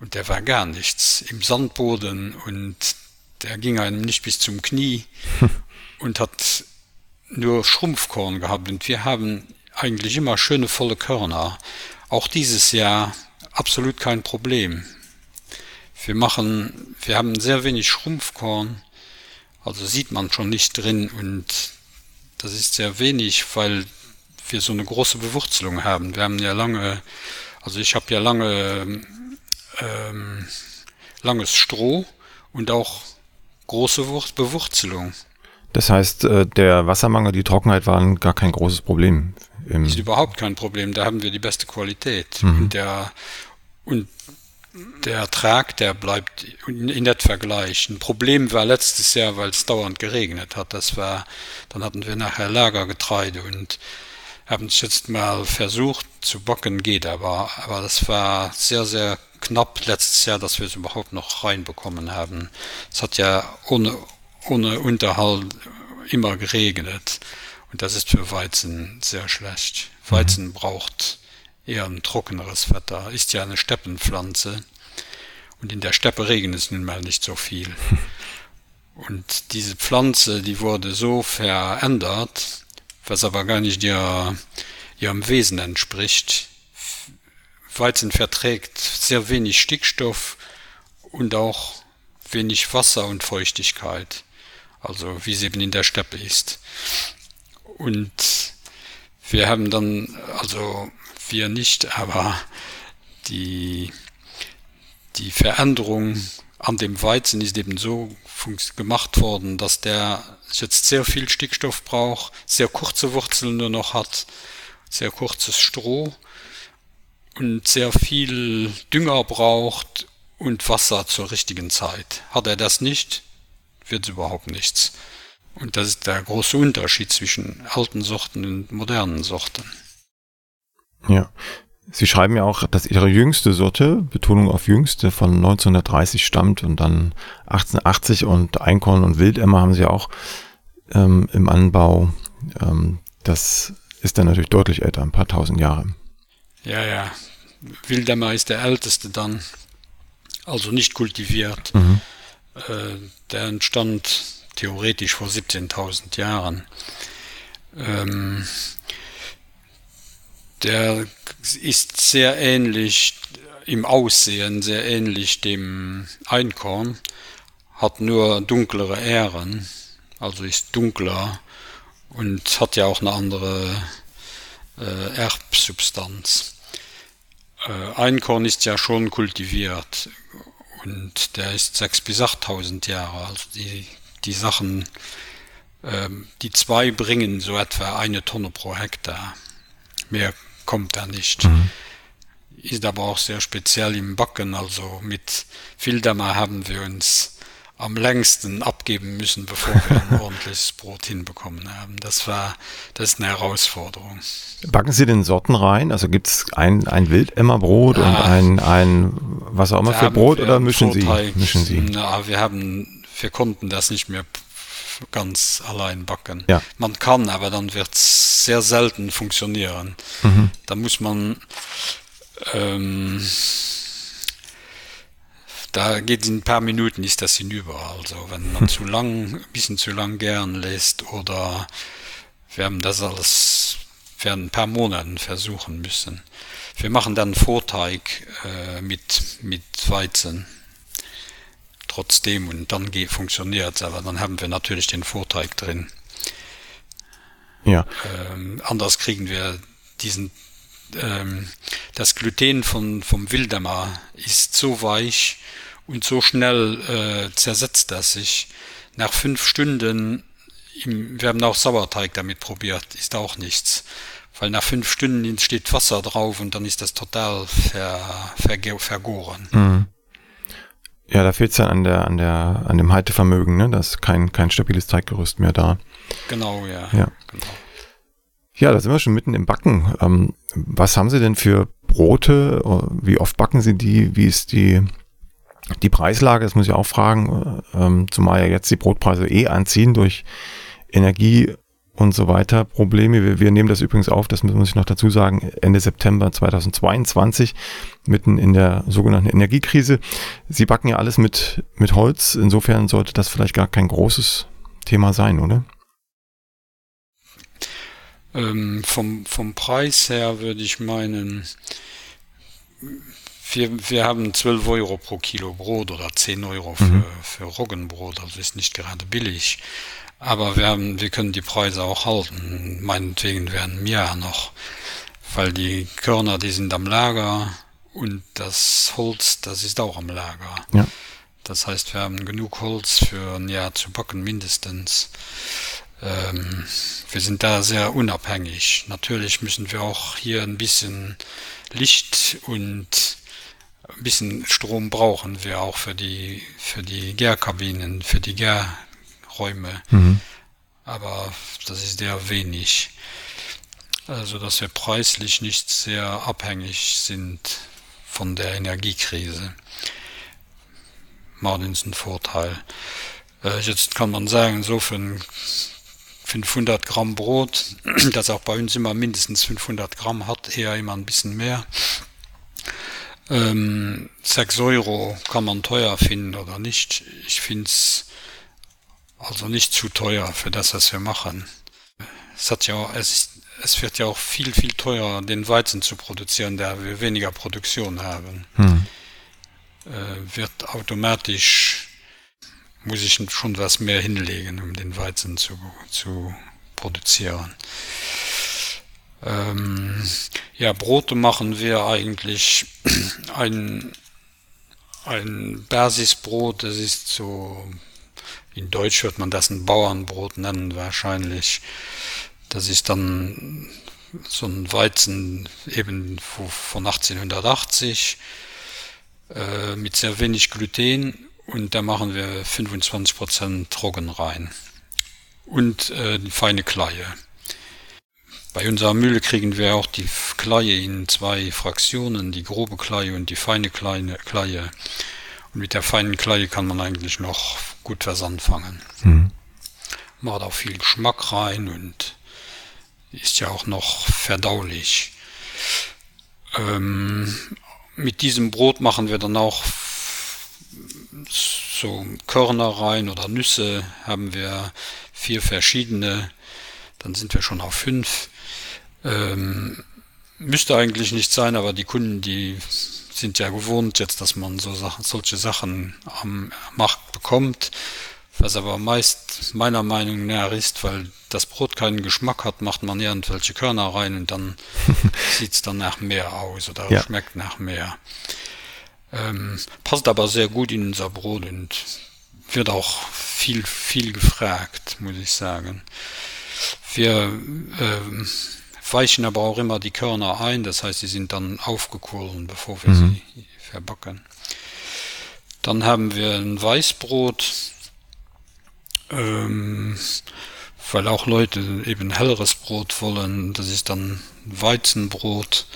Und der war gar nichts im Sandboden und der ging einem nicht bis zum Knie. und hat nur Schrumpfkorn gehabt und wir haben eigentlich immer schöne volle Körner. Auch dieses Jahr absolut kein Problem. Wir machen, wir haben sehr wenig Schrumpfkorn, also sieht man schon nicht drin und das ist sehr wenig, weil wir so eine große Bewurzelung haben. Wir haben ja lange, also ich habe ja lange ähm, langes Stroh und auch große Bewurzelung. Das heißt, äh, der Wassermangel, die Trockenheit waren gar kein großes Problem. Ist überhaupt kein Problem. Da haben wir die beste Qualität. Mhm. Und der, und der Ertrag, der bleibt in etwa gleich. Ein Problem war letztes Jahr, weil es dauernd geregnet hat. Das war, dann hatten wir nachher Lagergetreide und haben es jetzt mal versucht zu bocken, geht aber. Aber das war sehr, sehr knapp letztes Jahr, dass wir es überhaupt noch reinbekommen haben. Es hat ja ohne, ohne Unterhalt immer geregnet und das ist für Weizen sehr schlecht. Weizen mhm. braucht eher ein trockeneres Wetter, ist ja eine Steppenpflanze und in der Steppe regnet es nun mal nicht so viel. Und diese Pflanze, die wurde so verändert, was aber gar nicht ihr, ihrem Wesen entspricht. Weizen verträgt sehr wenig Stickstoff und auch wenig Wasser und Feuchtigkeit, also wie sie eben in der Steppe ist. Und wir haben dann, also wir nicht, aber die, die Veränderung an dem Weizen ist eben so gemacht worden, dass der jetzt sehr viel Stickstoff braucht, sehr kurze Wurzeln nur noch hat, sehr kurzes Stroh und sehr viel Dünger braucht und Wasser zur richtigen Zeit. Hat er das nicht, wird es überhaupt nichts. Und das ist der große Unterschied zwischen alten Sorten und modernen Sorten. Ja. Sie schreiben ja auch, dass Ihre jüngste Sorte, Betonung auf jüngste, von 1930 stammt und dann 1880 und Einkorn und Wildemmer haben Sie auch ähm, im Anbau. Ähm, das ist dann natürlich deutlich älter, ein paar tausend Jahre. Ja, ja. Wildemmer ist der älteste dann, also nicht kultiviert. Mhm. Äh, der entstand theoretisch vor 17.000 Jahren. Ähm, der ist sehr ähnlich im Aussehen, sehr ähnlich dem Einkorn, hat nur dunklere Ähren, also ist dunkler und hat ja auch eine andere äh, Erbsubstanz. Äh, Einkorn ist ja schon kultiviert und der ist 6.000 bis 8.000 Jahre, also die die Sachen, ähm, die zwei bringen so etwa eine Tonne pro Hektar. Mehr kommt da nicht. Mhm. Ist aber auch sehr speziell im Backen, also mit Wildammer haben wir uns am längsten abgeben müssen, bevor wir ein ordentliches Brot hinbekommen haben. Das war, das ist eine Herausforderung. Backen Sie den Sorten rein? Also gibt es ein, ein Wildemmerbrot ja, und ein, ein, was auch immer für Brot oder mischen Sie? mischen Sie? Na, wir haben wir konnten das nicht mehr ganz allein backen. Ja. Man kann, aber dann wird es sehr selten funktionieren. Mhm. Da muss man ähm, da geht in ein paar Minuten ist das hinüber. Also wenn man zu lang, ein bisschen zu lang gern lässt oder wir haben das alles werden ein paar Monaten versuchen müssen. Wir machen dann Vorteig äh, mit, mit Weizen trotzdem und dann geht, funktioniert aber dann haben wir natürlich den Vorteig drin. Ja. Ähm, anders kriegen wir diesen ähm, das Gluten von, vom Wildemmer ist so weich und so schnell äh, zersetzt das sich. Nach fünf Stunden, im, wir haben auch Sauerteig damit probiert, ist auch nichts. Weil nach fünf Stunden entsteht Wasser drauf und dann ist das total ver, ver, vergoren. Mhm. Ja, da fehlt es dann an der, an der, an dem Haltevermögen, ne? Da ist kein, kein stabiles Teiggerüst mehr da. Genau, ja. Ja. Genau. Ja, da sind wir schon mitten im Backen. Ähm, was haben Sie denn für Brote? Wie oft backen Sie die? Wie ist die, die Preislage? Das muss ich auch fragen. Ähm, zumal ja jetzt die Brotpreise eh anziehen durch Energie und so weiter Probleme. Wir, wir nehmen das übrigens auf, das muss ich noch dazu sagen, Ende September 2022, mitten in der sogenannten Energiekrise. Sie backen ja alles mit, mit Holz, insofern sollte das vielleicht gar kein großes Thema sein, oder? Ähm, vom, vom Preis her würde ich meinen, wir, wir haben 12 Euro pro Kilo Brot oder 10 Euro für, mhm. für Roggenbrot, also ist nicht gerade billig. Aber wir, haben, wir können die Preise auch halten. Meinetwegen werden mehr noch, weil die Körner, die sind am Lager und das Holz, das ist auch am Lager. Ja. Das heißt, wir haben genug Holz für ein Jahr zu backen mindestens. Ähm, wir sind da sehr unabhängig. Natürlich müssen wir auch hier ein bisschen Licht und ein bisschen Strom brauchen wir auch für die, für die Gärkabinen, für die Gär, Räume. Mhm. Aber das ist sehr wenig. Also, dass wir preislich nicht sehr abhängig sind von der Energiekrise. Martins ein Vorteil. Äh, jetzt kann man sagen, so für 500 Gramm Brot, das auch bei uns immer mindestens 500 Gramm hat, eher immer ein bisschen mehr. Ähm, 6 Euro kann man teuer finden oder nicht. Ich finde es also nicht zu teuer für das, was wir machen. Es hat ja, es, ist, es wird ja auch viel, viel teurer, den Weizen zu produzieren, da wir weniger Produktion haben. Hm. Äh, wird automatisch, muss ich schon was mehr hinlegen, um den Weizen zu, zu produzieren. Ähm, ja, Brote machen wir eigentlich ein, ein Basisbrot, das ist so, in Deutsch wird man das ein Bauernbrot nennen wahrscheinlich. Das ist dann so ein Weizen eben von 1880 äh, mit sehr wenig Gluten und da machen wir 25% Trocken rein und äh, feine Kleie. Bei unserer Mühle kriegen wir auch die Kleie in zwei Fraktionen, die grobe Kleie und die feine kleine Kleie. Und mit der feinen Kleie kann man eigentlich noch gut was anfangen. Mhm. Macht auch viel Geschmack rein und ist ja auch noch verdaulich. Ähm, mit diesem Brot machen wir dann auch so Körner rein oder Nüsse haben wir vier verschiedene, dann sind wir schon auf fünf. Ähm, müsste eigentlich nicht sein, aber die Kunden, die sind ja gewohnt jetzt, dass man so Sachen, solche Sachen am Markt bekommt, was aber meist meiner Meinung nach ist, weil das Brot keinen Geschmack hat, macht man irgendwelche Körner rein und dann sieht es dann nach mehr aus oder ja. schmeckt nach mehr. Ähm, passt aber sehr gut in unser Brot und wird auch viel, viel gefragt, muss ich sagen. Wir ähm, weichen aber auch immer die Körner ein, das heißt, sie sind dann aufgekohlen, bevor wir mhm. sie verbacken. Dann haben wir ein Weißbrot, ähm, weil auch Leute eben helleres Brot wollen. Das ist dann Weizenbrot,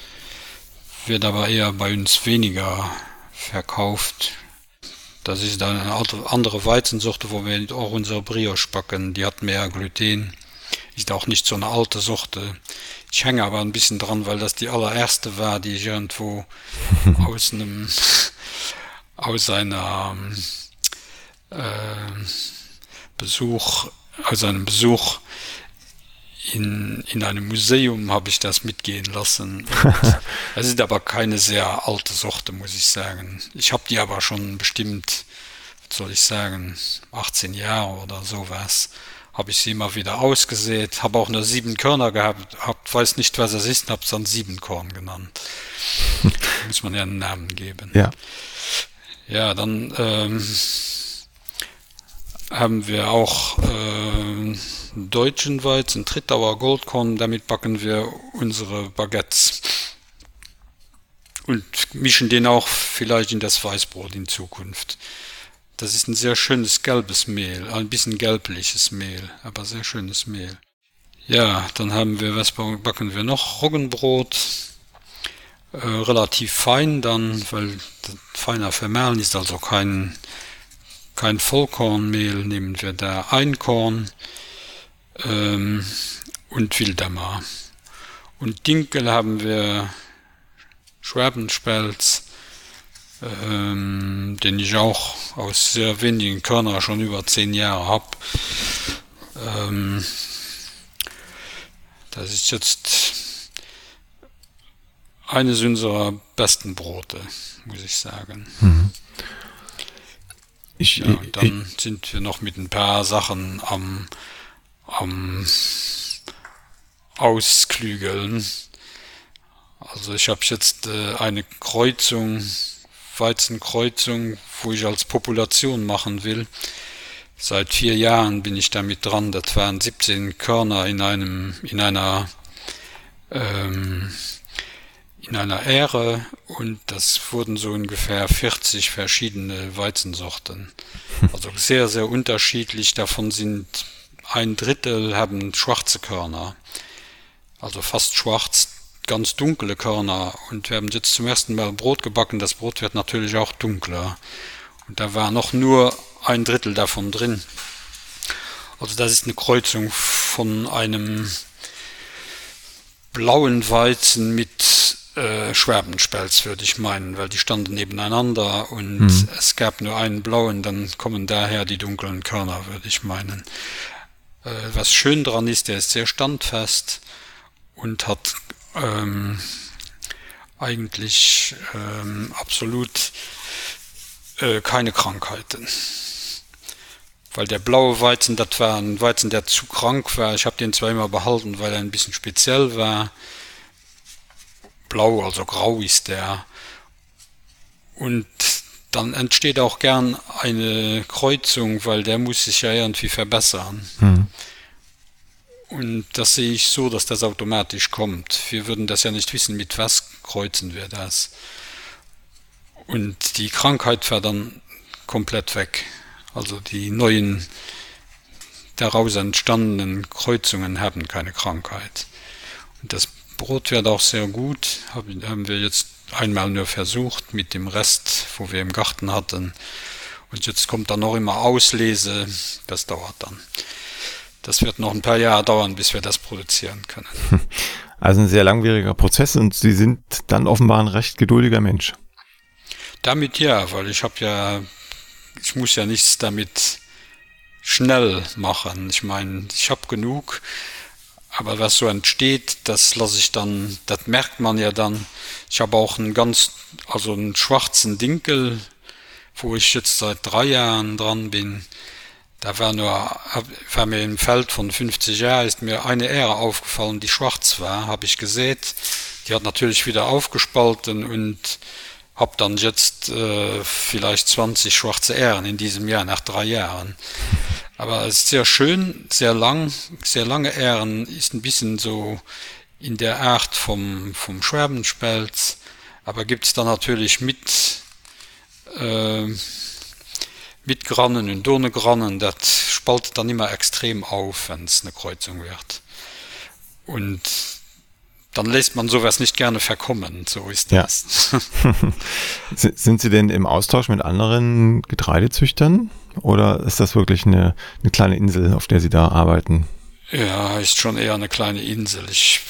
wird aber eher bei uns weniger verkauft. Das ist dann eine andere Weizensorte, wo wir auch unsere Brioche backen. Die hat mehr Gluten. Ist auch nicht so eine alte Sorte. Ich hänge aber ein bisschen dran, weil das die allererste war, die ich irgendwo aus einem, aus einer äh, Besuch, aus einem Besuch in, in einem Museum habe ich das mitgehen lassen. Es ist aber keine sehr alte Sorte, muss ich sagen. Ich habe die aber schon bestimmt, soll ich sagen, 18 Jahre oder sowas habe ich sie immer wieder ausgesät, habe auch nur sieben Körner gehabt, hab, weiß nicht, was es ist, habe es dann sieben Korn genannt. Muss man ja einen Namen geben. Ja. Ja, dann ähm, haben wir auch äh, deutschen Weizen, Trittauer Goldkorn, damit backen wir unsere Baguettes und mischen den auch vielleicht in das Weißbrot in Zukunft. Das ist ein sehr schönes gelbes Mehl, ein bisschen gelbliches Mehl, aber sehr schönes Mehl. Ja, dann haben wir, was backen wir noch? Roggenbrot, äh, relativ fein dann, weil feiner vermehlen ist also kein, kein Vollkornmehl, nehmen wir da Einkorn ähm, und Wildammer. Und Dinkel haben wir Schwabenspelz, ähm, den ich auch aus sehr wenigen Körner schon über zehn Jahre habe. Ähm, das ist jetzt eines unserer besten Brote, muss ich sagen. Mhm. Ich, ja, dann ich, sind wir noch mit ein paar Sachen am, am Ausklügeln. Also ich habe jetzt äh, eine Kreuzung Weizenkreuzung, wo ich als Population machen will. Seit vier Jahren bin ich damit dran. Das waren 17 Körner in einem, in einer, ähm, in einer Ähre und das wurden so ungefähr 40 verschiedene Weizensorten. Also sehr, sehr unterschiedlich. Davon sind ein Drittel haben schwarze Körner. Also fast schwarz, ganz dunkle Körner und wir haben jetzt zum ersten Mal Brot gebacken. Das Brot wird natürlich auch dunkler. Und da war noch nur ein Drittel davon drin. Also das ist eine Kreuzung von einem blauen Weizen mit äh, Schwerbenspelz, würde ich meinen, weil die standen nebeneinander und hm. es gab nur einen blauen, dann kommen daher die dunklen Körner, würde ich meinen. Äh, was schön dran ist, der ist sehr standfest und hat ähm, eigentlich ähm, absolut äh, keine Krankheiten. Weil der blaue Weizen das war ein Weizen der zu krank war. Ich habe den zweimal behalten weil er ein bisschen speziell war. Blau also grau ist der. Und dann entsteht auch gern eine Kreuzung weil der muss sich ja irgendwie verbessern. Hm. Und das sehe ich so dass das automatisch kommt wir würden das ja nicht wissen mit was kreuzen wir das und die Krankheit war dann komplett weg also die neuen daraus entstandenen Kreuzungen haben keine Krankheit. Und das Brot wird auch sehr gut, haben wir jetzt einmal nur versucht mit dem Rest, wo wir im Garten hatten. Und jetzt kommt dann noch immer Auslese, das dauert dann. Das wird noch ein paar Jahre dauern, bis wir das produzieren können. Also ein sehr langwieriger Prozess und Sie sind dann offenbar ein recht geduldiger Mensch. Damit ja, weil ich habe ja ich muss ja nichts damit schnell machen ich meine ich habe genug aber was so entsteht das lasse ich dann das merkt man ja dann ich habe auch einen ganz also einen schwarzen dinkel wo ich jetzt seit drei jahren dran bin da war nur war mir im feld von 50 jahr ist mir eine ehre aufgefallen die schwarz war habe ich gesät die hat natürlich wieder aufgespalten und habe dann jetzt äh, vielleicht 20 schwarze Ähren in diesem Jahr nach drei Jahren. Aber es ist sehr schön, sehr lang, sehr lange Ähren ist ein bisschen so in der Art vom, vom Schwerbenspelz, aber gibt es dann natürlich mit, äh, mit Grannen und ohne Grannen, das spaltet dann immer extrem auf, wenn es eine Kreuzung wird. Und dann lässt man sowas nicht gerne verkommen so ist das. Ja. sind sie denn im austausch mit anderen getreidezüchtern? Oder ist das wirklich eine, eine kleine insel auf der sie da arbeiten? Ja ist schon eher eine kleine insel. Ich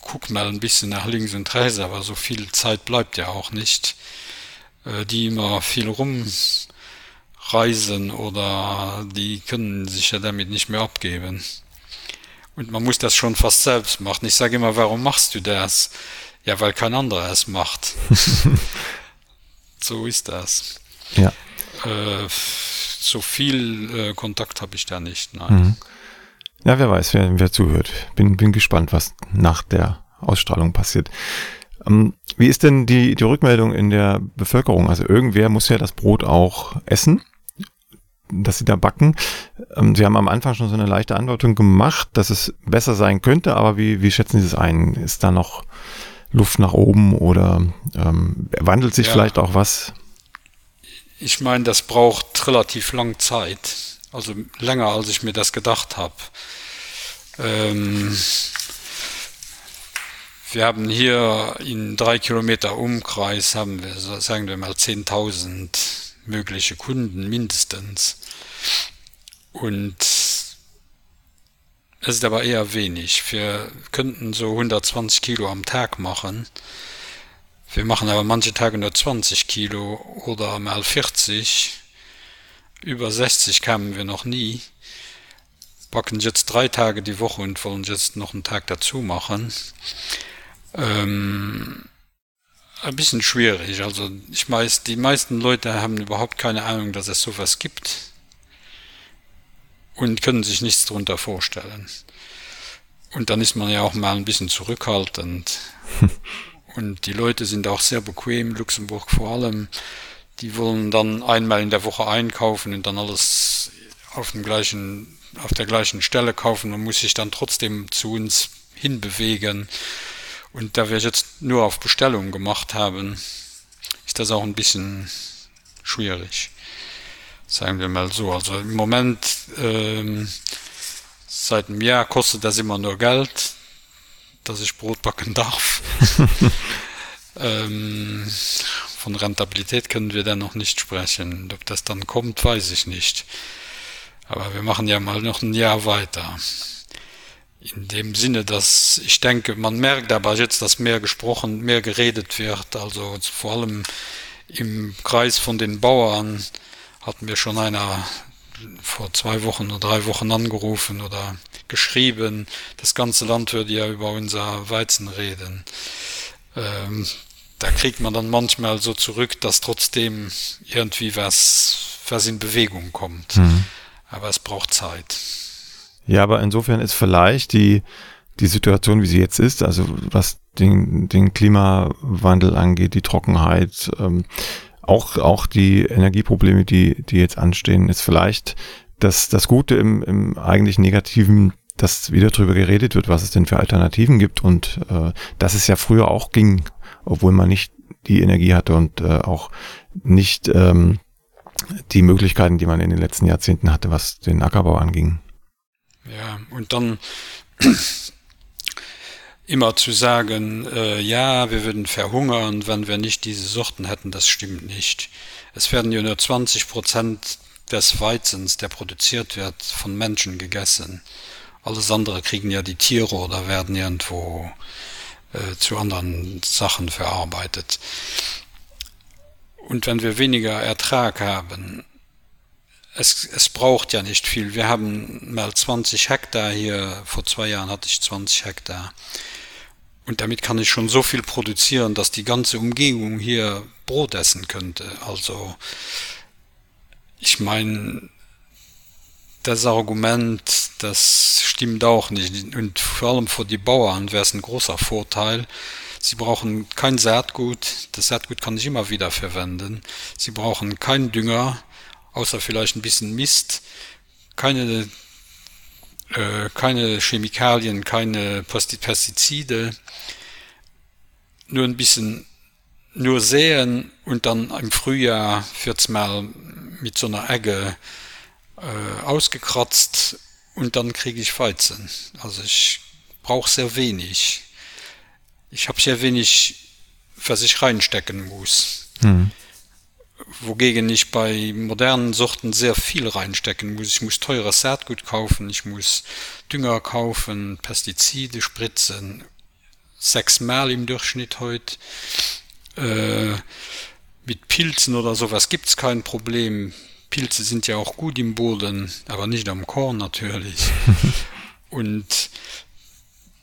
guck mal ein bisschen nach links und reise aber so viel zeit bleibt ja auch nicht. Äh, die immer viel rum reisen oder die können sich ja damit nicht mehr abgeben. Und man muss das schon fast selbst machen. Ich sage immer warum machst du das? Ja weil kein anderer es macht. So ist das. Ja. Äh, so viel äh, kontakt habe ich da nicht nein. Mhm. ja wer weiß wer wer zuhört. Bin bin gespannt was nach der ausstrahlung passiert. Ähm, wie ist denn die die rückmeldung in der bevölkerung? Also irgendwer muss ja das brot auch essen dass sie da backen. Ähm, sie haben am Anfang schon so eine leichte Andeutung gemacht, dass es besser sein könnte, aber wie, wie schätzen Sie es ein? Ist da noch Luft nach oben oder ähm, wandelt sich ja. vielleicht auch was? Ich meine, das braucht relativ lang Zeit, also länger als ich mir das gedacht habe. Ähm, wir haben hier in drei Kilometer Umkreis haben wir sagen wir mal 10.000 mögliche Kunden mindestens. Und es ist aber eher wenig. Wir könnten so 120 Kilo am Tag machen. Wir machen aber manche Tage nur 20 Kilo oder mal 40. Über 60 kamen wir noch nie. Backen jetzt drei Tage die Woche und wollen jetzt noch einen Tag dazu machen. Ähm, ein bisschen schwierig also ich weiß die meisten leute haben überhaupt keine ahnung dass es sowas gibt und können sich nichts darunter vorstellen. Und dann ist man ja auch mal ein bisschen zurückhaltend. Und die leute sind auch sehr bequem luxemburg vor allem. Die wollen dann einmal in der woche einkaufen und dann alles auf dem gleichen auf der gleichen stelle kaufen. Man muss sich dann trotzdem zu uns hinbewegen. Und und da wir jetzt nur auf bestellung gemacht haben ist das auch ein bisschen schwierig sagen wir mal so also im moment ähm, seit dem jahr kostet das immer nur geld dass ich Brot backen darf. ähm, von Rentabilität können wir dann noch nicht sprechen. Ob das dann kommt, weiß ich nicht. Aber wir machen ja mal noch ein Jahr weiter. In dem Sinne, dass ich denke, man merkt aber jetzt, dass mehr gesprochen, mehr geredet wird. Also vor allem im Kreis von den Bauern hat mir schon einer vor zwei Wochen oder drei Wochen angerufen oder geschrieben. Das ganze Land würde ja über unser Weizen reden. Ähm, da kriegt man dann manchmal so zurück, dass trotzdem irgendwie was, was in Bewegung kommt. Mhm. Aber es braucht Zeit. Ja, aber insofern ist vielleicht die, die Situation, wie sie jetzt ist, also was den, den Klimawandel angeht, die Trockenheit, ähm, auch, auch die Energieprobleme, die, die jetzt anstehen, ist vielleicht das, das Gute im, im eigentlich Negativen, dass wieder drüber geredet wird, was es denn für Alternativen gibt und äh, dass es ja früher auch ging, obwohl man nicht die Energie hatte und äh, auch nicht ähm, die Möglichkeiten, die man in den letzten Jahrzehnten hatte, was den Ackerbau anging. Ja, und dann immer zu sagen, äh, ja, wir würden verhungern, wenn wir nicht diese Sorten hätten, das stimmt nicht. Es werden ja nur 20 Prozent des Weizens, der produziert wird, von Menschen gegessen. Alles andere kriegen ja die Tiere oder werden irgendwo äh, zu anderen Sachen verarbeitet. Und wenn wir weniger Ertrag haben, es, es braucht ja nicht viel. Wir haben mal 20 Hektar hier, vor zwei Jahren hatte ich 20 Hektar. Und damit kann ich schon so viel produzieren, dass die ganze Umgebung hier Brot essen könnte. Also, ich meine, das Argument, das stimmt auch nicht. Und vor allem für die Bauern wäre es ein großer Vorteil. Sie brauchen kein Saatgut. Das Saatgut kann ich immer wieder verwenden. Sie brauchen keinen Dünger, außer vielleicht ein bisschen Mist. Keine, keine Chemikalien, keine Pestizide. Nur ein bisschen nur säen und dann im Frühjahr wird's mal mit so einer Egge äh, ausgekratzt und dann kriege ich Weizen. Also ich brauche sehr wenig. Ich habe sehr wenig, was ich reinstecken muss. Hm. Wogegen ich bei modernen Sorten sehr viel reinstecken muss. Ich muss teures Saatgut kaufen, ich muss Dünger kaufen, Pestizide spritzen, sechsmal im Durchschnitt heute. Äh, mit Pilzen oder sowas gibt's kein Problem. Pilze sind ja auch gut im Boden, aber nicht am Korn natürlich. Und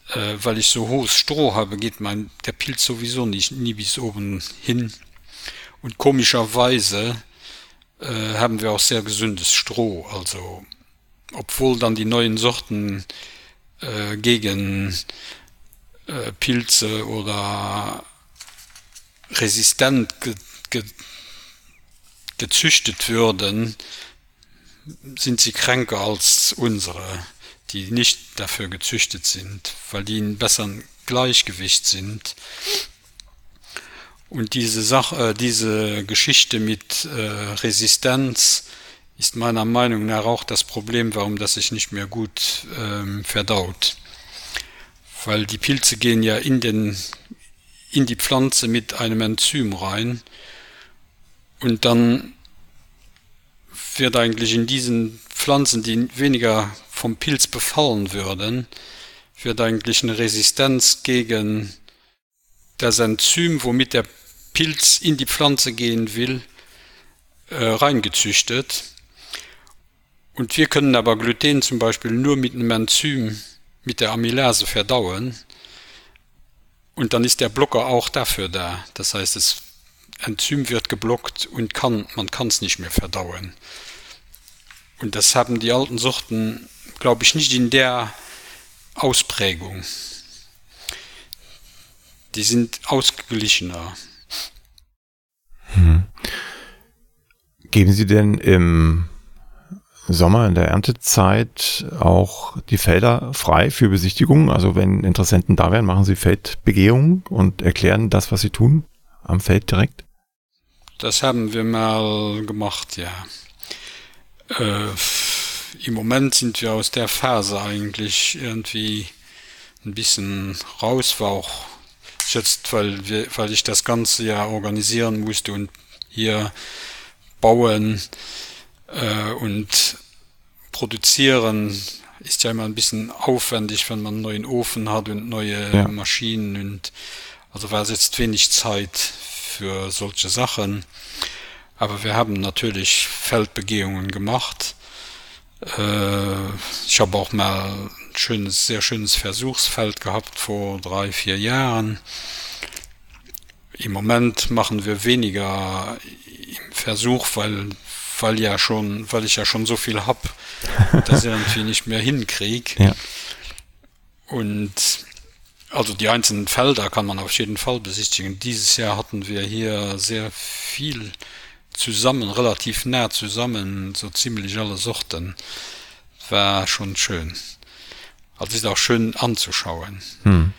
äh, weil ich so hohes Stroh habe, geht mein der Pilz sowieso nicht nie bis oben hin. Und komischerweise äh, haben wir auch sehr gesundes Stroh. Also obwohl dann die neuen Sorten äh, gegen äh, Pilze oder resistent ge, ge, gezüchtet würden, sind sie kränker als unsere, die nicht dafür gezüchtet sind, weil die in besseren Gleichgewicht sind. Und diese Sache, äh, diese Geschichte mit äh, Resistenz ist meiner Meinung nach auch das Problem, warum das sich nicht mehr gut ähm, verdaut. Weil die Pilze gehen ja in, den, in die Pflanze mit einem Enzym rein und dann wird eigentlich in diesen Pflanzen, die weniger vom Pilz befallen würden, wird eigentlich eine Resistenz gegen das Enzym, womit der Pilz in die Pflanze gehen will, äh, reingezüchtet. Und wir können aber Gluten zum Beispiel nur mit einem Enzym, mit der Amylase verdauen. Und dann ist der Blocker auch dafür da. Das heißt, es Enzym wird geblockt und kann, man kann es nicht mehr verdauen. Und das haben die alten Sorten, glaube ich, nicht in der Ausprägung. Die sind ausgeglichener. Hm. Geben Sie denn im Sommer in der Erntezeit auch die Felder frei für Besichtigungen? Also wenn Interessenten da wären, machen Sie Feldbegehungen und erklären das, was Sie tun am Feld direkt? Das haben wir mal gemacht, ja. Äh, Im Moment sind wir aus der Phase eigentlich irgendwie ein bisschen raus war auch jetzt weil wir weil ich das ganze ja organisieren musste und hier bauen äh, und produzieren ist ja immer ein bisschen aufwendig wenn man neuen ofen hat und neue ja. maschinen und also war jetzt wenig zeit für solche sachen aber wir haben natürlich feldbegehungen gemacht äh, ich habe auch mal schönes sehr schönes versuchsfeld gehabt vor drei vier jahren. Im moment machen wir weniger im versuch weil weil ja schon weil ich ja schon so viel hab dass irgendwie nicht mehr hinkrieg. Ja. und also die einzelnen felder kann man auf jeden fall besichtigen. Dieses jahr hatten wir hier sehr viel zusammen relativ nah zusammen so ziemlich alle suchten war schon schön also ist auch schön anzuschauen hm.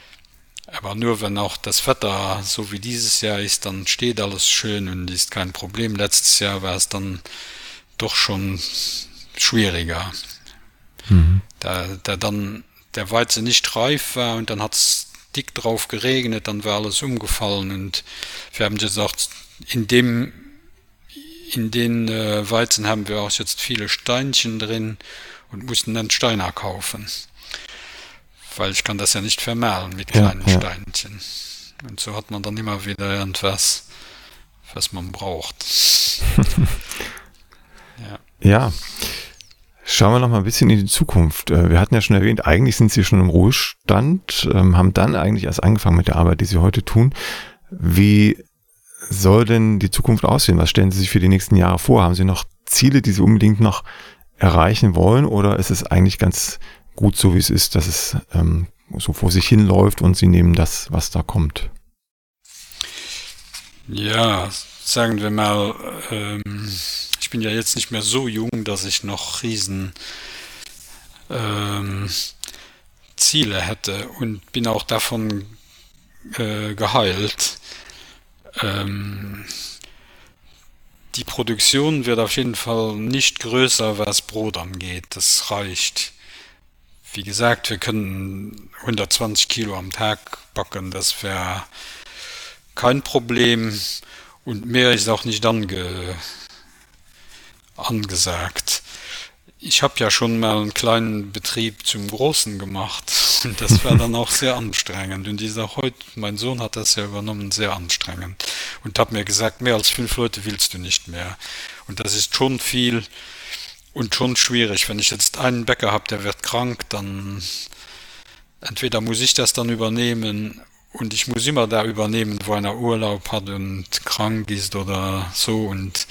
aber nur wenn auch das wetter so wie dieses jahr ist dann steht alles schön und ist kein problem letztes jahr war es dann doch schon schwieriger hm. da der dann der weize nicht reif war und dann hat's dick drauf geregnet dann war alles umgefallen und wir haben gesagt in dem in den äh, weizen haben wir auch jetzt viele steinchen drin und mussten dann steiner kaufen weil ich kann das ja nicht vermehlen mit kleinen ja, steinchen ja. und so hat man dann immer wieder irgendwas was man braucht ja. ja schauen wir noch mal ein bisschen in die zukunft äh, wir hatten ja schon erwähnt eigentlich sind sie schon im ruhestand ähm, haben dann eigentlich erst angefangen mit der arbeit die sie heute tun wie soll denn die Zukunft aussehen? Was stellen Sie sich für die nächsten Jahre vor? Haben Sie noch Ziele, die Sie unbedingt noch erreichen wollen? Oder ist es eigentlich ganz gut so, wie es ist, dass es ähm, so vor sich hinläuft und Sie nehmen das, was da kommt? Ja, sagen wir mal, ähm, ich bin ja jetzt nicht mehr so jung, dass ich noch riesen ähm, Ziele hätte und bin auch davon äh, geheilt ähm, die Produktion wird auf jeden Fall nicht größer, was Brot angeht. Das reicht. Wie gesagt, wir können 120 Kilo am Tag backen, das wäre kein Problem. Und mehr ist auch nicht ange angesagt. Ich habe ja schon mal einen kleinen Betrieb zum großen gemacht. Und das war dann auch sehr anstrengend. Und dieser heute mein Sohn hat das ja übernommen sehr anstrengend. Und habe mir gesagt mehr als fünf Leute willst du nicht mehr. Und das ist schon viel und schon schwierig wenn ich jetzt einen Bäcker habe der wird krank dann entweder muss ich das dann übernehmen und ich muss immer da übernehmen wo einer Urlaub hat und krank ist oder so und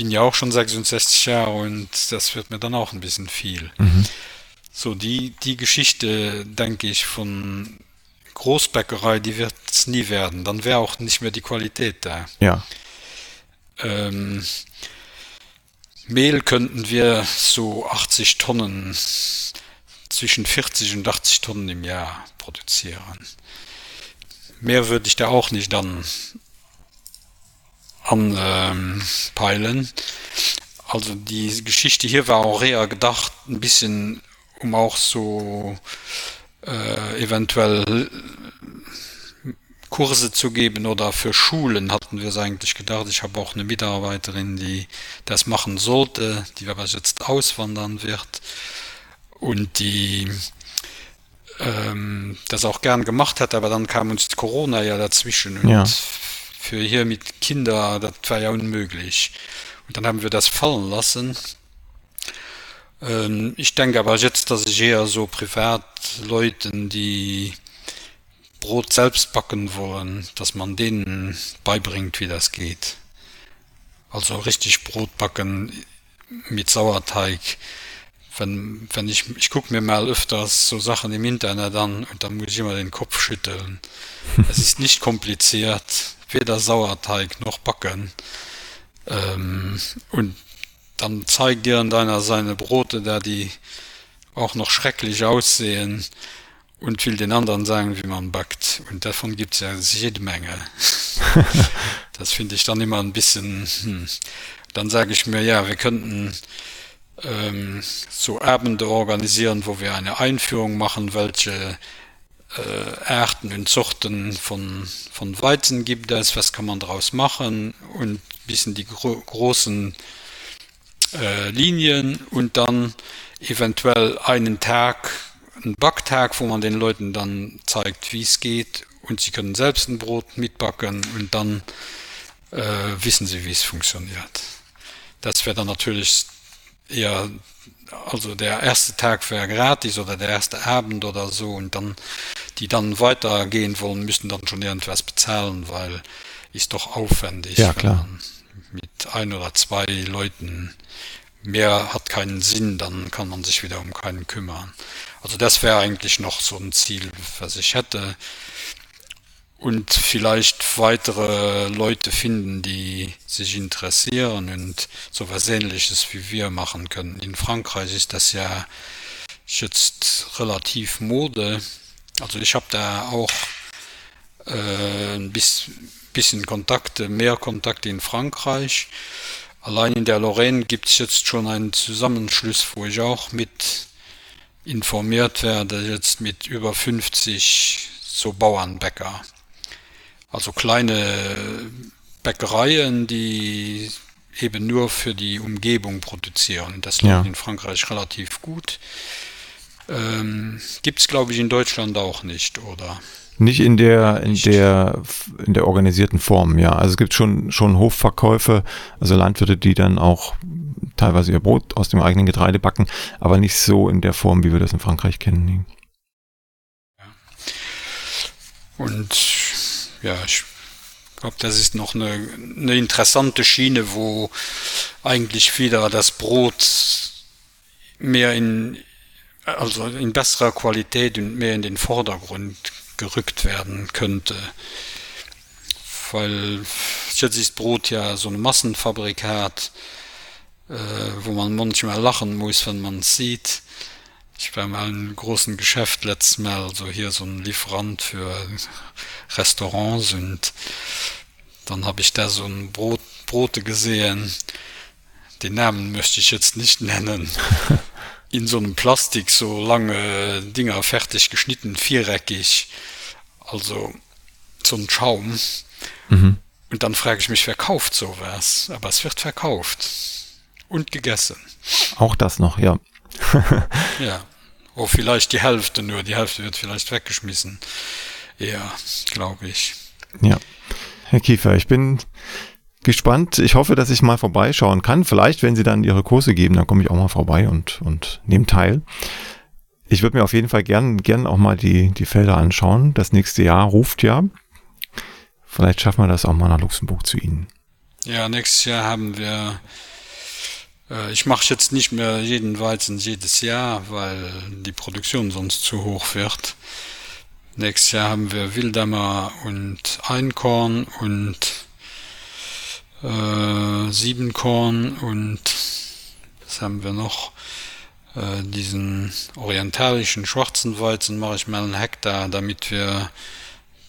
bin ja auch schon 66 Jahre und das wird mir dann auch ein bisschen viel. Mhm. So die, die Geschichte denke ich von Großbäckerei, die wird es nie werden. Dann wäre auch nicht mehr die Qualität da. Ja. Ähm, Mehl könnten wir so 80 Tonnen zwischen 40 und 80 Tonnen im Jahr produzieren. Mehr würde ich da auch nicht dann anpeilen. Ähm, also die Geschichte hier war auch eher gedacht ein bisschen um auch so äh, eventuell Kurse zu geben oder für Schulen hatten wir es eigentlich gedacht. Ich habe auch eine Mitarbeiterin, die das machen sollte, die aber jetzt auswandern wird und die ähm, das auch gern gemacht hat, aber dann kam uns Corona ja dazwischen und ja. für hier mit Kinder das war ja unmöglich. Und dann haben wir das fallen lassen. Ähm, ich denke aber jetzt dass ich eher so privat Leuten die Brot selbst backen wollen dass man denen beibringt wie das geht. Also richtig Brot backen mit Sauerteig. Wenn, wenn ich ich gucke mir mal öfters so Sachen im Internet dann und dann muss ich immer den Kopf schütteln. Es ist nicht kompliziert weder Sauerteig noch backen. Ähm, und dann zeigt dir an deiner seine Brote, da die auch noch schrecklich aussehen und will den anderen sagen, wie man backt. Und davon gibt es ja jede Menge. das finde ich dann immer ein bisschen. Hm. Dann sage ich mir ja, wir könnten ähm, so Erbende organisieren, wo wir eine Einführung machen, welche äh, Ärten und Zuchten von, von Weizen gibt es, was kann man daraus machen und bisschen die gro großen äh, Linien und dann eventuell einen Tag, einen Backtag, wo man den Leuten dann zeigt, wie es geht und sie können selbst ein Brot mitbacken und dann äh, wissen sie, wie es funktioniert. Das wäre dann natürlich eher also der erste Tag wäre gratis oder der erste Abend oder so und dann die dann weitergehen wollen, müssen dann schon irgendwas bezahlen, weil ist doch aufwendig. Ja, klar. Mit ein oder zwei Leuten mehr hat keinen Sinn, dann kann man sich wieder um keinen kümmern. Also das wäre eigentlich noch so ein Ziel, was ich hätte und vielleicht weitere Leute finden, die sich interessieren und so was ähnliches wie wir machen können. In Frankreich ist das ja jetzt relativ Mode. Also ich habe da auch äh, ein bisschen Kontakte, mehr Kontakte in Frankreich. Allein in der Lorraine gibt es jetzt schon einen Zusammenschluss, wo ich auch mit informiert werde, jetzt mit über 50 so Bauernbäcker. Also kleine Bäckereien, die eben nur für die Umgebung produzieren. Das läuft ja. in Frankreich relativ gut. Ähm, Gibt es, glaube ich, in Deutschland auch nicht, oder? Nicht in der, in der, in der organisierten Form, ja. Also es gibt schon, schon Hofverkäufe, also Landwirte, die dann auch teilweise ihr Brot aus dem eigenen Getreide backen, aber nicht so in der Form, wie wir das in Frankreich kennen. Und ja, ich glaube, das ist noch eine, eine interessante Schiene, wo eigentlich wieder das Brot mehr in, also in besserer Qualität und mehr in den Vordergrund gerückt werden könnte. Weil jetzt ist Brot ja so ein Massenfabrikat, äh, wo man manchmal lachen muss, wenn man es sieht. Ich war mal in einem großen Geschäft letztes Mal, also hier so ein Lieferant für Restaurants und dann habe ich da so ein Brot, Brote gesehen. Den Namen möchte ich jetzt nicht nennen. In so einem Plastik so lange Dinger fertig geschnitten, viereckig. Also so ein Schaum. Mhm. Und dann frage ich mich, wer kauft sowas? Aber es wird verkauft und gegessen. Auch das noch, ja. ja. Oh, vielleicht die Hälfte nur, die Hälfte wird vielleicht weggeschmissen. Ja, glaube ich. Ja. Herr Kiefer, ich bin gespannt. Ich hoffe, dass ich mal vorbeischauen kann. Vielleicht, wenn Sie dann Ihre Kurse geben, dann komme ich auch mal vorbei und, und nehme teil. Ich würde mir auf jeden Fall gern, gern auch mal die, die Felder anschauen. Das nächste Jahr ruft ja. Vielleicht schaffen wir das auch mal nach Luxemburg zu Ihnen. Ja, nächstes Jahr haben wir ich mache jetzt nicht mehr jeden Weizen jedes Jahr, weil die Produktion sonst zu hoch wird. Nächstes Jahr haben wir Wildammer und Einkorn und äh, Siebenkorn und was haben wir noch? Äh, diesen orientalischen schwarzen Weizen mache ich mal einen Hektar, damit wir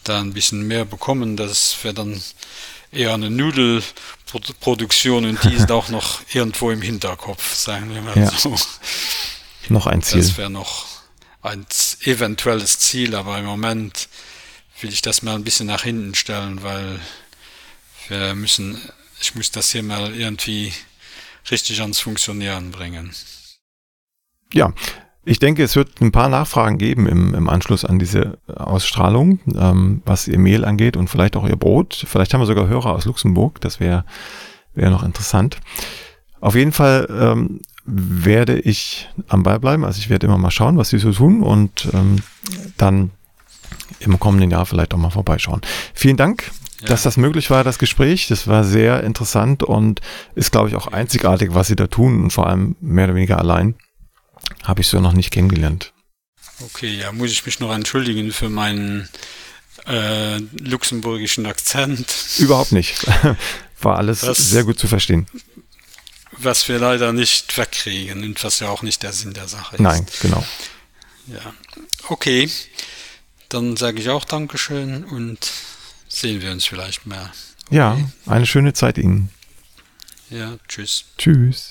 da ein bisschen mehr bekommen, dass wir dann eher eine Nudelproduktion und die ist auch noch irgendwo im Hinterkopf, sagen wir mal ja. so. Noch ein Ziel. Das wäre noch ein eventuelles Ziel, aber im Moment will ich das mal ein bisschen nach hinten stellen, weil wir müssen, ich muss das hier mal irgendwie richtig ans Funktionieren bringen. Ja, ich denke, es wird ein paar Nachfragen geben im, im Anschluss an diese Ausstrahlung, ähm, was ihr Mehl angeht und vielleicht auch ihr Brot. Vielleicht haben wir sogar Hörer aus Luxemburg, das wäre wäre noch interessant. Auf jeden Fall ähm, werde ich am Ball bleiben, also ich werde immer mal schauen, was sie so tun und ähm, dann im kommenden Jahr vielleicht auch mal vorbeischauen. Vielen Dank, ja. dass das möglich war, das Gespräch. Das war sehr interessant und ist, glaube ich, auch einzigartig, was sie da tun und vor allem mehr oder weniger allein. Habe ich so noch nicht kennengelernt. Okay, ja, muss ich mich noch entschuldigen für meinen äh, luxemburgischen Akzent. Überhaupt nicht. War alles was, sehr gut zu verstehen. Was wir leider nicht wegkriegen und was ja auch nicht der Sinn der Sache ist. Nein, genau. Ja, okay. Dann sage ich auch Dankeschön und sehen wir uns vielleicht mehr. Okay. Ja, eine schöne Zeit Ihnen. Ja, tschüss. Tschüss.